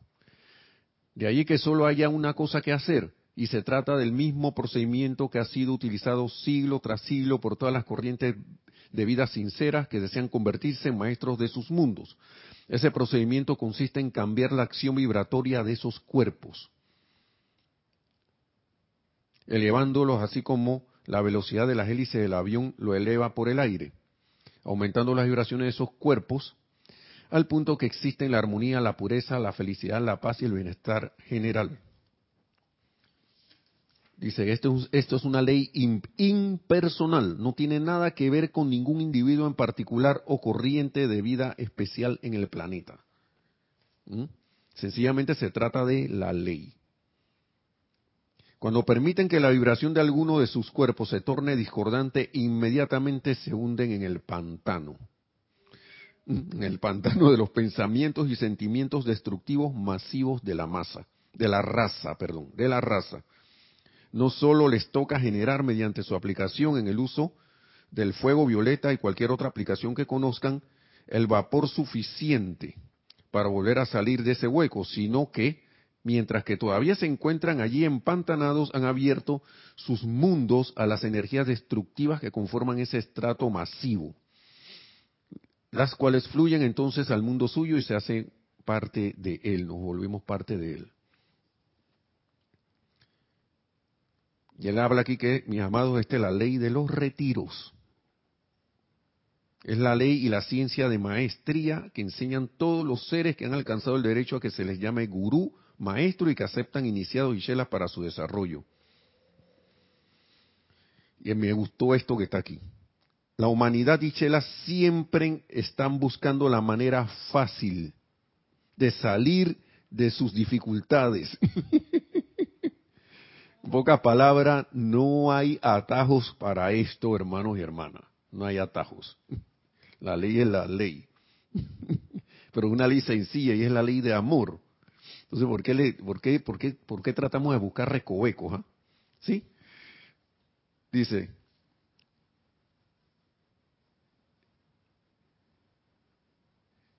De allí que solo haya una cosa que hacer, y se trata del mismo procedimiento que ha sido utilizado siglo tras siglo por todas las corrientes de vida sinceras que desean convertirse en maestros de sus mundos. Ese procedimiento consiste en cambiar la acción vibratoria de esos cuerpos, elevándolos así como la velocidad de las hélices del avión lo eleva por el aire, aumentando las vibraciones de esos cuerpos al punto que existen la armonía, la pureza, la felicidad, la paz y el bienestar general. Dice, esto es, esto es una ley impersonal, no tiene nada que ver con ningún individuo en particular o corriente de vida especial en el planeta. ¿Mm? Sencillamente se trata de la ley. Cuando permiten que la vibración de alguno de sus cuerpos se torne discordante, inmediatamente se hunden en el pantano. En el pantano de los pensamientos y sentimientos destructivos masivos de la masa, de la raza, perdón, de la raza. No solo les toca generar mediante su aplicación en el uso del fuego violeta y cualquier otra aplicación que conozcan el vapor suficiente para volver a salir de ese hueco, sino que mientras que todavía se encuentran allí empantanados, han abierto sus mundos a las energías destructivas que conforman ese estrato masivo, las cuales fluyen entonces al mundo suyo y se hacen parte de él, nos volvemos parte de él. Y él habla aquí que, mis amados, esta es la ley de los retiros. Es la ley y la ciencia de maestría que enseñan todos los seres que han alcanzado el derecho a que se les llame gurú, maestro y que aceptan iniciados y chelas para su desarrollo. Y me gustó esto que está aquí. La humanidad y chelas siempre están buscando la manera fácil de salir de sus dificultades. poca palabra, no hay atajos para esto, hermanos y hermanas. No hay atajos. La ley es la ley. Pero una ley sencilla y es la ley de amor. Entonces, ¿por qué, le, por qué, por qué, por qué tratamos de buscar recovecos? Ah? ¿Sí? Dice,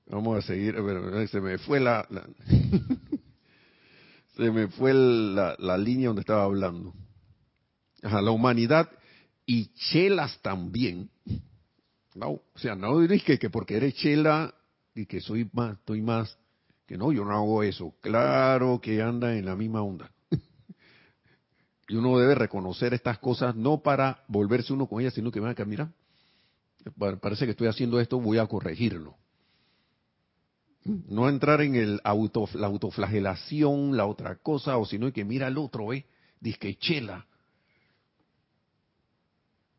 Vamos a seguir, se me fue la, (laughs) se me fue la, la, línea donde estaba hablando. Ajá, la humanidad y chelas también. No, o sea, no diréis que, que porque eres chela y que soy más, estoy más, que no, yo no hago eso. Claro que anda en la misma onda. (laughs) y uno debe reconocer estas cosas no para volverse uno con ellas, sino que, a mira, parece que estoy haciendo esto, voy a corregirlo. No entrar en el auto, la autoflagelación, la otra cosa, o sino que mira al otro, ¿eh? Disque chela.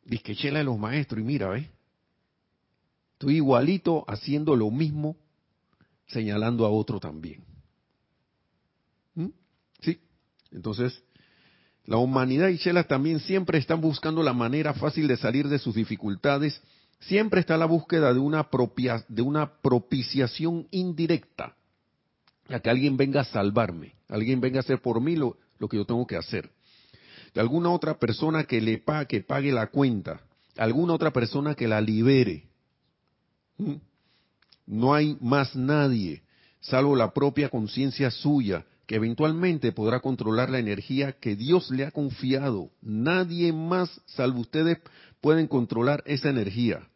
Disque chela de los maestros, y mira, ¿ves? Estoy igualito haciendo lo mismo, señalando a otro también. ¿Mm? Sí. Entonces, la humanidad y chelas también siempre están buscando la manera fácil de salir de sus dificultades Siempre está la búsqueda de una, propia, de una propiciación indirecta, a que alguien venga a salvarme, alguien venga a hacer por mí lo, que yo tengo que hacer. De alguna otra persona que le pague, que pague la cuenta, alguna otra persona que la libere. ¿Mm? No hay más nadie, salvo la propia conciencia suya, que eventualmente podrá controlar la energía que Dios le ha confiado. Nadie más, salvo ustedes, pueden controlar esa energía.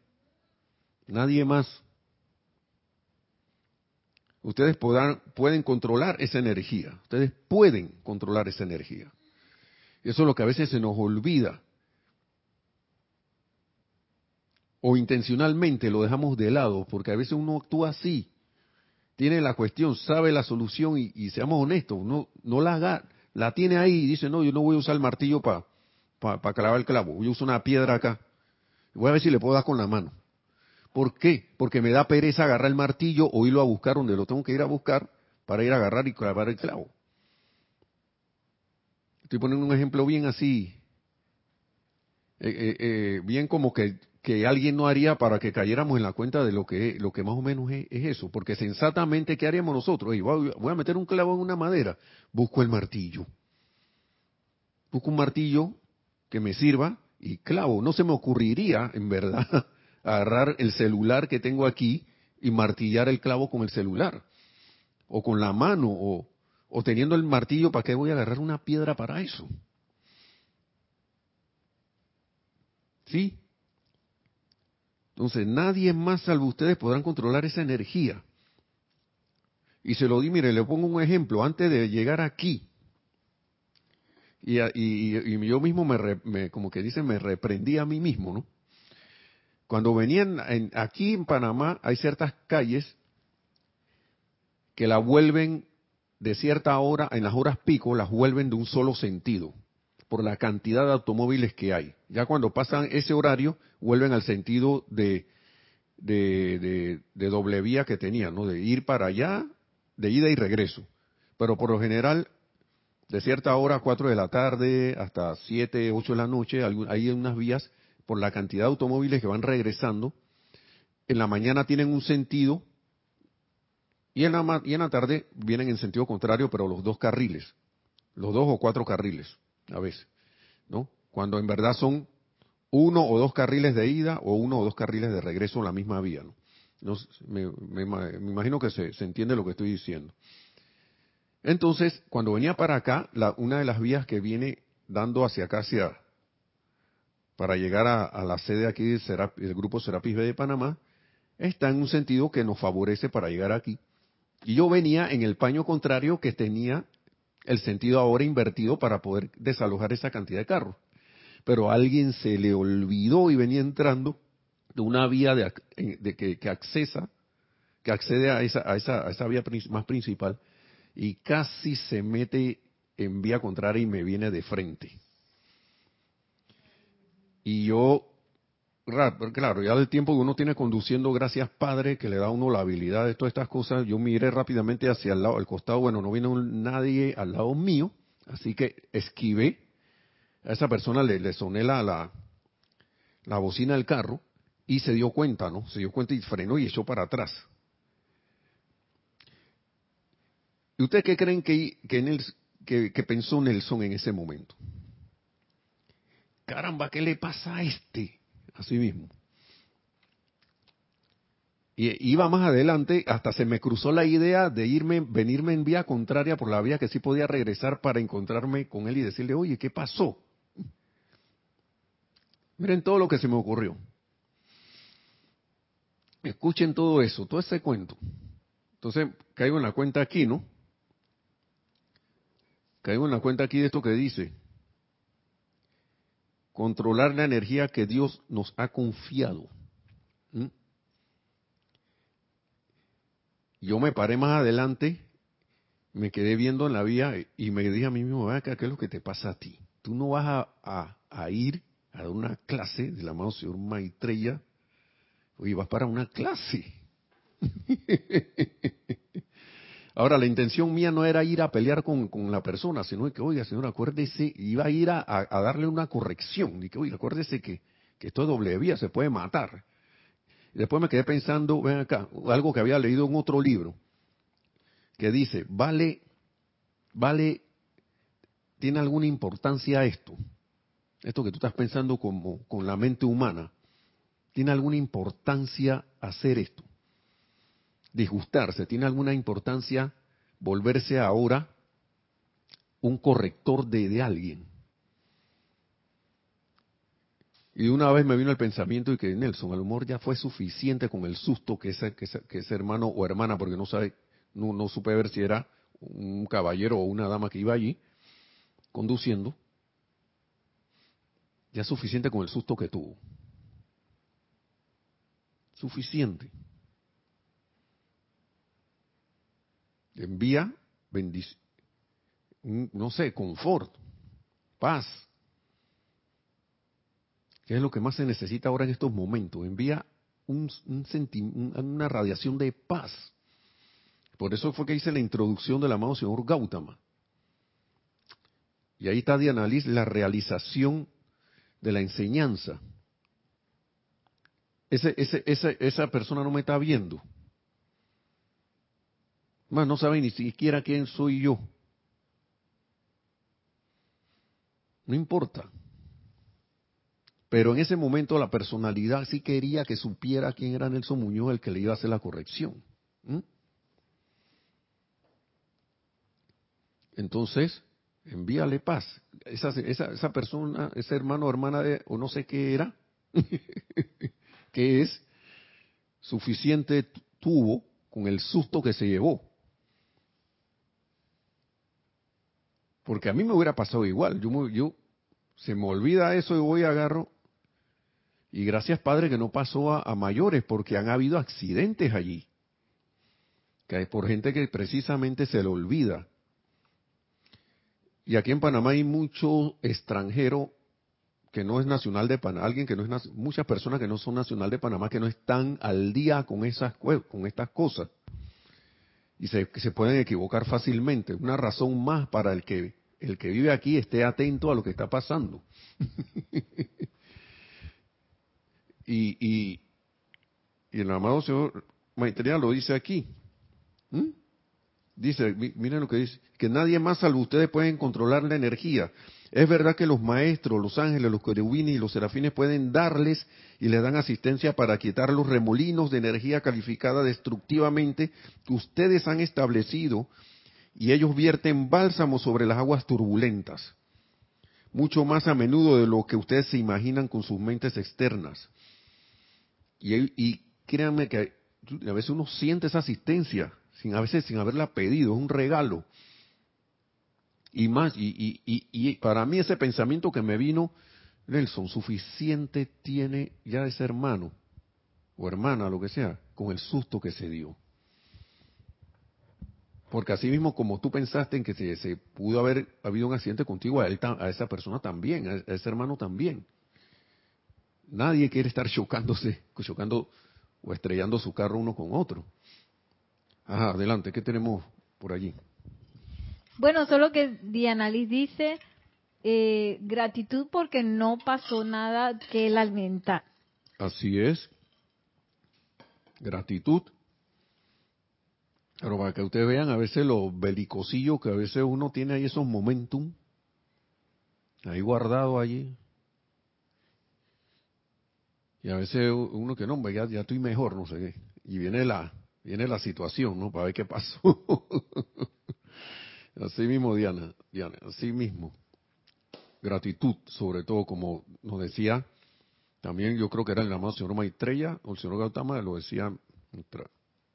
Nadie más. Ustedes pueden controlar esa energía. Ustedes pueden controlar esa energía. Y eso es lo que a veces se nos olvida. O intencionalmente lo dejamos de lado, porque a veces uno actúa así. Tiene la cuestión, sabe la solución y, seamos honestos, no, no la la tiene ahí y dice, no, yo no voy a usar el martillo para para clavar el clavo. Yo uso una piedra acá. Voy a ver si le puedo dar con la mano. ¿Por qué? Porque me da pereza agarrar el martillo o irlo a buscar donde lo tengo que ir a buscar para ir a agarrar y clavar el clavo. Estoy poniendo un ejemplo bien así, eh, eh, eh, bien como que que alguien no haría para que cayéramos en la cuenta de lo que, lo que más o menos es, eso. Porque sensatamente, ¿qué haríamos nosotros? voy a meter un clavo en una madera, busco el martillo. Busco un martillo que me sirva y clavo. No se me ocurriría, en verdad, (laughs) agarrar el celular que tengo aquí y martillar el clavo con el celular. O con la mano, o, o teniendo el martillo, ¿para qué voy a agarrar una piedra para eso? ¿Sí? Entonces, nadie más salvo ustedes podrán controlar esa energía. Y se lo di, mire, le pongo un ejemplo. Antes de llegar aquí, y, y, yo mismo me, como que dice, me reprendí a mí mismo, ¿no? Cuando venían aquí en Panamá hay ciertas calles que la vuelven de cierta hora, en las horas pico, las vuelven de un solo sentido por la cantidad de automóviles que hay. Ya cuando pasan ese horario, vuelven al sentido de, de, doble vía que tenían, ¿no? De ir para allá, de ida y regreso. Pero por lo general, de cierta hora, 4 de la tarde, hasta 7, 8 de la noche, hay unas vías, por la cantidad de automóviles que van regresando, en la mañana tienen un sentido, y en la, y en la tarde vienen en sentido contrario, pero los dos carriles, los dos o cuatro carriles a veces, ¿no? Cuando en verdad son uno o dos carriles de ida o uno o dos carriles de regreso en la misma vía, ¿no? me, imagino que se, entiende lo que estoy diciendo. Entonces, cuando venía para acá, la, una de las vías que viene dando hacia acá, hacia, para llegar a, la sede aquí del, del grupo Serapis B de Panamá, está en un sentido que nos favorece para llegar aquí. Y yo venía en el paño contrario que tenía el sentido ahora invertido para poder desalojar esa cantidad de carros. Pero a alguien se le olvidó y venía entrando de una vía de, eh, que, que, accesa, que accede a esa, a esa, a esa vía más principal y casi se mete en vía contraria y me viene de frente. Y yo claro, ya del tiempo que uno tiene conduciendo, gracias Padre, que le da a uno la habilidad de todas estas cosas, yo miré rápidamente hacia el lado, al costado, bueno, no vino nadie al lado mío, así que esquivé, a esa persona le, le soné la, la, la bocina del carro y se dio cuenta, ¿no? Se dio cuenta y frenó y echó para atrás. ¿Y ustedes qué creen que, que, pensó Nelson en ese momento? Caramba, ¿qué le pasa a este? así mismo. Y iba más adelante, hasta se me cruzó la idea de irme, venirme en vía contraria por la vía que sí podía regresar para encontrarme con él y decirle, oye, ¿qué pasó? Miren todo lo que se me ocurrió. Escuchen todo eso, todo ese cuento. Entonces, caigo en la cuenta aquí, ¿no? Caigo en la cuenta aquí de esto que dice controlar la energía que Dios nos ha confiado. ¿Mm? Yo me paré más adelante, me quedé viendo en la vía y me dije a mí mismo, ¿qué es lo que te pasa a ti? Tú no vas a, a, ir a una clase del amado señor Maitreya, oye, vas para una clase. (laughs) Ahora, la intención mía no era ir a pelear con, la persona, sino que, oiga, señor, acuérdese, iba a ir a, darle una corrección. Y que, oiga, acuérdese que, que esto es doble vía, se puede matar. Y después me quedé pensando, ven acá, algo que había leído en otro libro, que dice, vale, vale, tiene alguna importancia esto, esto que tú estás pensando como con la mente humana, tiene alguna importancia hacer esto disgustarse, tiene alguna importancia volverse ahora un corrector de, alguien. Y una vez me vino el pensamiento y que Nelson, el humor ya fue suficiente con el susto que ese, que ese, hermano o hermana, porque no sabe, no, no supe ver si era un caballero o una dama que iba allí conduciendo, ya suficiente con el susto que tuvo. Suficiente. Envía bendición, no sé, confort, paz. ¿Qué es lo que más se necesita ahora en estos momentos? Envía un, una radiación de paz. Por eso fue que hice la introducción del amado señor Gautama. Y ahí está Diana Liz, la realización de la enseñanza. ese, ese, esa, esa persona no me está viendo. Más no sabe ni siquiera quién soy yo. No importa. Pero en ese momento la personalidad sí quería que supiera quién era Nelson Muñoz el que le iba a hacer la corrección. Entonces, envíale paz. Esa, esa, esa persona, ese hermano o hermana de, o no sé qué era, (laughs) que es suficiente tuvo con el susto que se llevó. Porque a mí me hubiera pasado igual. Yo, se me olvida eso y voy agarro. Y gracias Padre que no pasó a, mayores porque han habido accidentes allí. Que es por gente que precisamente se le olvida. Y aquí en Panamá hay mucho extranjero que no es nacional de Panamá, alguien que no es muchas personas que no son nacional de Panamá que no están al día con esas con estas cosas y se, se pueden equivocar fácilmente. Una razón más para el que el que vive aquí esté atento a lo que está pasando. (laughs) y, y, el amado Señor Maitreya lo dice aquí. Dice, miren lo que dice, que nadie más salvo ustedes pueden controlar la energía. Es verdad que los maestros, los ángeles, los querubines y los serafines pueden darles y les dan asistencia para quietar los remolinos de energía calificada destructivamente que ustedes han establecido y ellos vierten bálsamo sobre las aguas turbulentas, mucho más a menudo de lo que ustedes se imaginan con sus mentes externas. Y, créanme que a veces uno siente esa asistencia, sin a veces sin haberla pedido, es un regalo. Y más, y, y, y para mí ese pensamiento que me vino, Nelson, suficiente tiene ya ese hermano o hermana, lo que sea, con el susto que se dio. Porque así mismo como tú pensaste en que se, pudo haber habido un accidente contigo, a, él, a esa persona también, a, ese hermano también. Nadie quiere estar chocándose, chocando o estrellando su carro uno con otro. Ajá, adelante, ¿qué tenemos por allí? Bueno, solo que Diana Liz dice eh, gratitud porque no pasó nada que lamentar. Así es. Gratitud pero para que ustedes vean a veces los belicosillos que a veces uno tiene ahí esos momentum, ahí guardado allí. Y a veces uno que no, ya, ya estoy mejor, no sé qué. Y viene la, viene la situación, ¿no? Para ver qué pasó. (laughs) así mismo, Diana, Diana, así mismo. Gratitud, sobre todo, como nos decía, también yo creo que era el amado señor Maitreya, o el señor Gautama, lo decía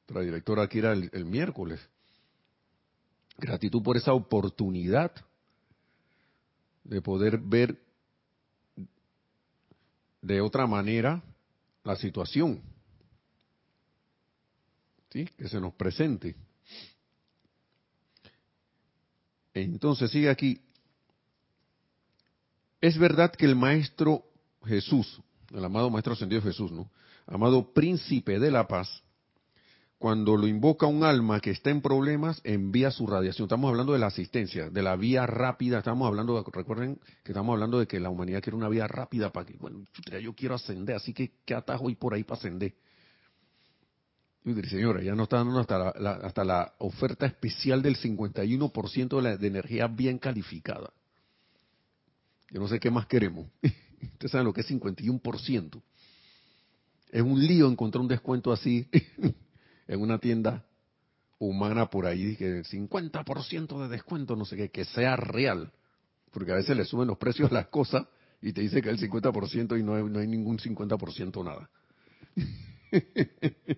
nuestra directora aquí era el, miércoles. Gratitud por esa oportunidad de poder ver de otra manera la situación. ¿Sí? Que se nos presente. Entonces sigue aquí. Es verdad que el Maestro Jesús, el amado Maestro Ascendido Jesús, ¿no? Amado Príncipe de la Paz, cuando lo invoca un alma que está en problemas, envía su radiación. Estamos hablando de la asistencia, de la vía rápida. Estamos hablando, recuerden que estamos hablando de que la humanidad quiere una vía rápida para que, bueno, yo quiero ascender, así que ¿qué atajo hay por ahí para ascender? señora, ya no está dando hasta la, hasta la oferta especial del 51% de, la, de energía bien calificada. Yo no sé qué más queremos. (laughs) Ustedes saben lo que es 51%. Es un lío encontrar un descuento así (laughs) en una tienda humana por ahí, que 50% de descuento, no sé qué, que sea real. Porque a veces le suben los precios a las cosas y te dice que el 50% y no hay, no hay ningún 50% nada. (laughs)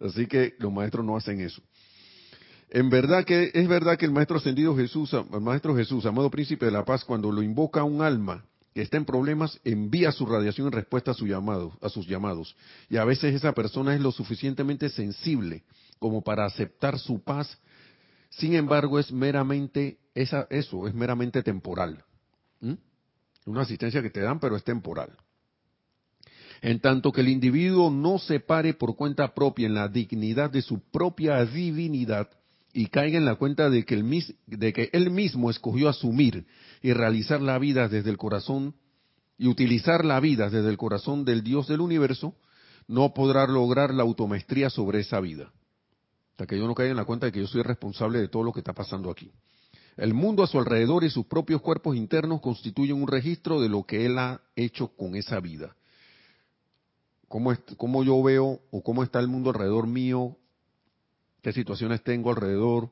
Así que los maestros no hacen eso. En verdad que es verdad que el maestro ascendido Jesús, el maestro Jesús, amado príncipe de la paz, cuando lo invoca a un alma que está en problemas envía su radiación en respuesta a, sus llamados. Y a veces esa persona es lo suficientemente sensible como para aceptar su paz. Sin embargo, es meramente esa, eso, es meramente temporal. Una asistencia que te dan, pero es temporal. En tanto que el individuo no se pare por cuenta propia en la dignidad de su propia divinidad, y caiga en la cuenta de que, él mismo escogió asumir y realizar la vida desde el corazón y utilizar la vida desde el corazón del Dios del universo, no podrá lograr la automestría sobre esa vida. Hasta que yo no caiga en la cuenta de que yo soy responsable de todo lo que está pasando aquí. El mundo a su alrededor y sus propios cuerpos internos constituyen un registro de lo que él ha hecho con esa vida. ¿Cómo, cómo yo veo o cómo está el mundo alrededor mío? ¿Qué situaciones tengo alrededor?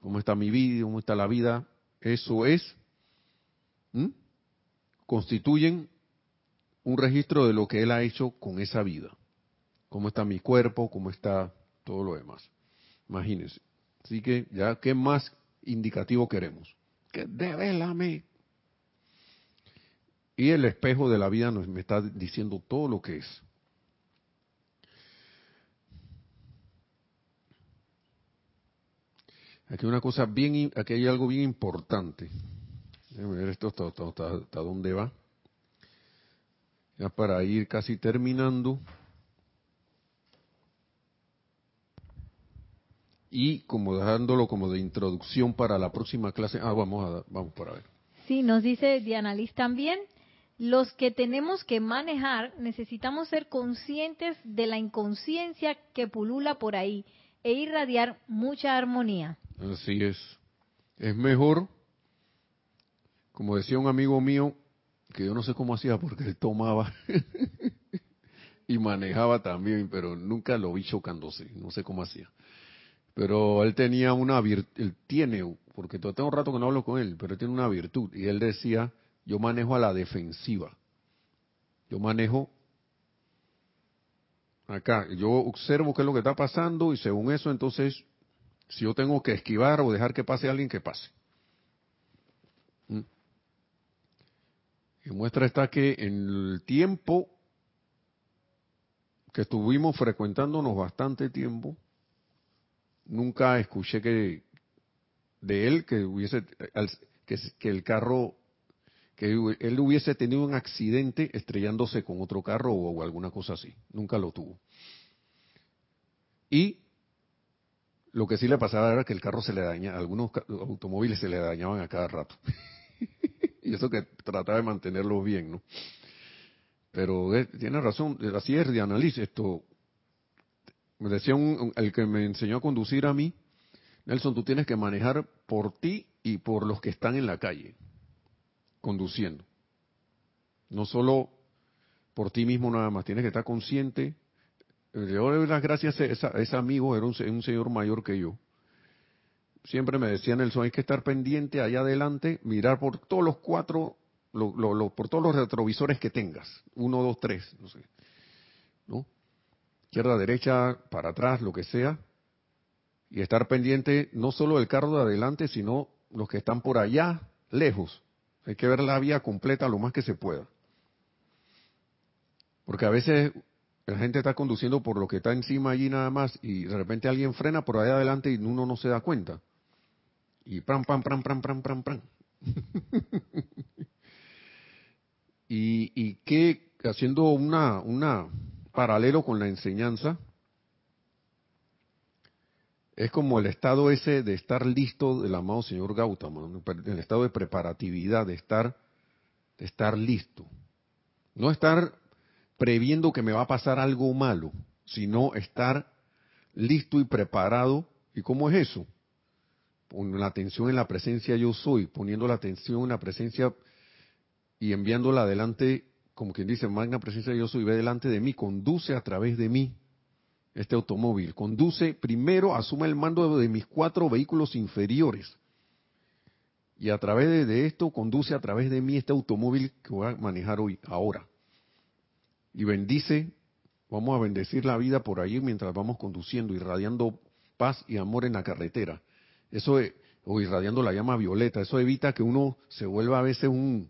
¿Cómo está mi vida? ¿Cómo está la vida? Eso es, constituyen un registro de lo que él ha hecho con esa vida. Cómo está mi cuerpo, cómo está todo lo demás. Imagínense. Así que ya, ¿qué más indicativo queremos? Que. Y el espejo de la vida me está diciendo todo lo que es. Aquí hay una cosa bien, aquí hay algo bien importante. Déjame ver esto hasta, dónde va. Ya para ir casi terminando. Y como dejándolo como de introducción para la próxima clase. Ah, vamos a vamos para ver. Sí, nos dice Diana Liz también. Los que tenemos que manejar necesitamos ser conscientes de la inconsciencia que pulula por ahí e irradiar mucha armonía. Así es. Es mejor, como decía un amigo mío, que yo no sé cómo hacía porque él tomaba (laughs) y manejaba también, pero nunca lo vi chocándose, no sé cómo hacía. Pero él tenía una virtud, él tiene, porque tengo un rato que no hablo con él, pero él tiene una virtud, y él decía, yo manejo a la defensiva. Yo manejo acá, yo observo qué es lo que está pasando y según eso entonces si yo tengo que esquivar o dejar que pase alguien, que pase. ¿Mm? Y muestra está que en el tiempo que estuvimos frecuentándonos bastante tiempo, nunca escuché que de él que hubiese que, que el carro que él hubiese tenido un accidente estrellándose con otro carro o alguna cosa así. Nunca lo tuvo. Y lo que sí le pasaba era que el carro se le dañaba, algunos automóviles se le dañaban a cada rato. (laughs) y eso que trataba de mantenerlos bien, ¿no? Pero eh, tiene razón, así es de análisis esto. Me decía el que me enseñó a conducir a mí, Nelson, tú tienes que manejar por ti y por los que están en la calle, conduciendo. No solo por ti mismo nada más, tienes que estar consciente yo le doy las gracias a, ese amigo, era un, señor mayor que yo. Siempre me decía Nelson, hay que estar pendiente allá adelante, mirar por todos los cuatro, por todos los retrovisores que tengas. Uno, dos, tres, no sé. ¿No? Izquierda, derecha, para atrás, lo que sea. Y estar pendiente no solo del carro de adelante, sino los que están por allá, lejos. Hay que ver la vía completa lo más que se pueda. Porque a veces la gente está conduciendo por lo que está encima allí nada más y de repente alguien frena por ahí adelante y uno no se da cuenta. Y pram, pam, pram, pram, pram, pram, pram. (laughs) y, y que, haciendo una, una paralelo con la enseñanza, es como el estado ese de estar listo del amado señor Gautama, el estado de preparatividad, de estar, de estar listo. No estar previendo que me va a pasar algo malo, sino estar listo y preparado. ¿Y cómo es eso? Poniendo la atención en la presencia yo soy, poniendo la atención en la presencia y enviándola adelante, como quien dice, magna presencia yo soy, ve delante de mí, conduce a través de mí este automóvil. Conduce, primero asume el mando de mis cuatro vehículos inferiores. Y a través de, esto conduce a través de mí este automóvil que voy a manejar hoy, ahora y bendice, vamos a bendecir la vida por ahí mientras vamos conduciendo, irradiando paz y amor en la carretera. Eso es, o irradiando la llama violeta, eso evita que uno se vuelva a veces un,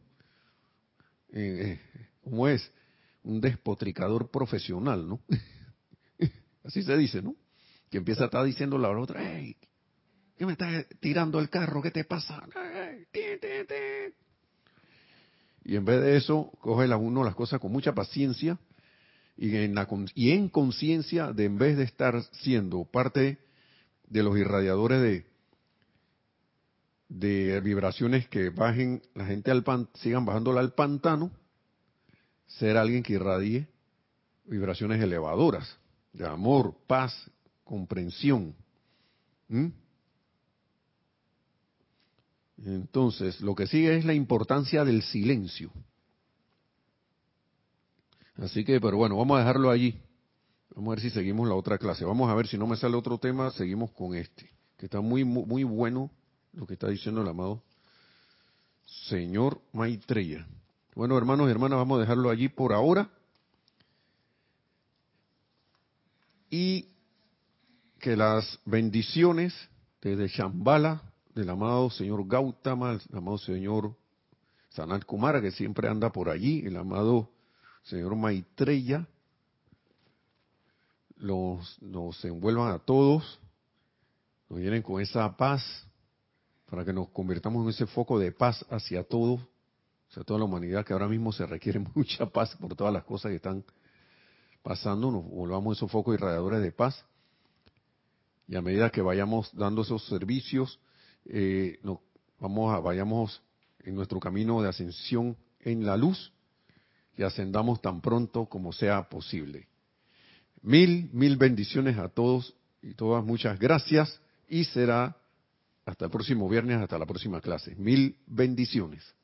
eh, eh ¿cómo es? Un despotricador profesional, ¿no? (laughs) Así se dice, ¿no? Que empieza a estar diciendo la otra, hey, ¿qué me estás tirando el carro? ¿Qué te pasa? Y en vez de eso, coge uno las cosas con mucha paciencia y en, la, y en conciencia de en vez de estar siendo parte de los irradiadores de, de vibraciones que bajen la gente al pan, sigan bajándola al pantano, ser alguien que irradie vibraciones elevadoras de amor, paz, comprensión. Entonces, lo que sigue es la importancia del silencio. Así que, pero bueno, vamos a dejarlo allí. Vamos a ver si seguimos la otra clase. Vamos a ver si no me sale otro tema, seguimos con este, que está muy, muy, bueno lo que está diciendo el amado señor Maitreya. Bueno, hermanos y hermanas, vamos a dejarlo allí por ahora. Y que las bendiciones desde Shambhala del amado señor Gautama, el amado señor Sanat Kumara, que siempre anda por allí, el amado señor Maitreya, los, nos envuelvan a todos, nos llenen con esa paz, para que nos convirtamos en ese foco de paz hacia todo, hacia toda la humanidad, que ahora mismo se requiere (laughs) mucha paz por todas las cosas que están pasando, nos volvamos esos focos irradiadores de paz. Y a medida que vayamos dando esos servicios, eh, vamos a, vayamos en nuestro camino de ascensión en la luz y ascendamos tan pronto como sea posible. Mil, mil bendiciones a todos y todas, muchas gracias y será hasta el próximo viernes, hasta la próxima clase. Mil bendiciones.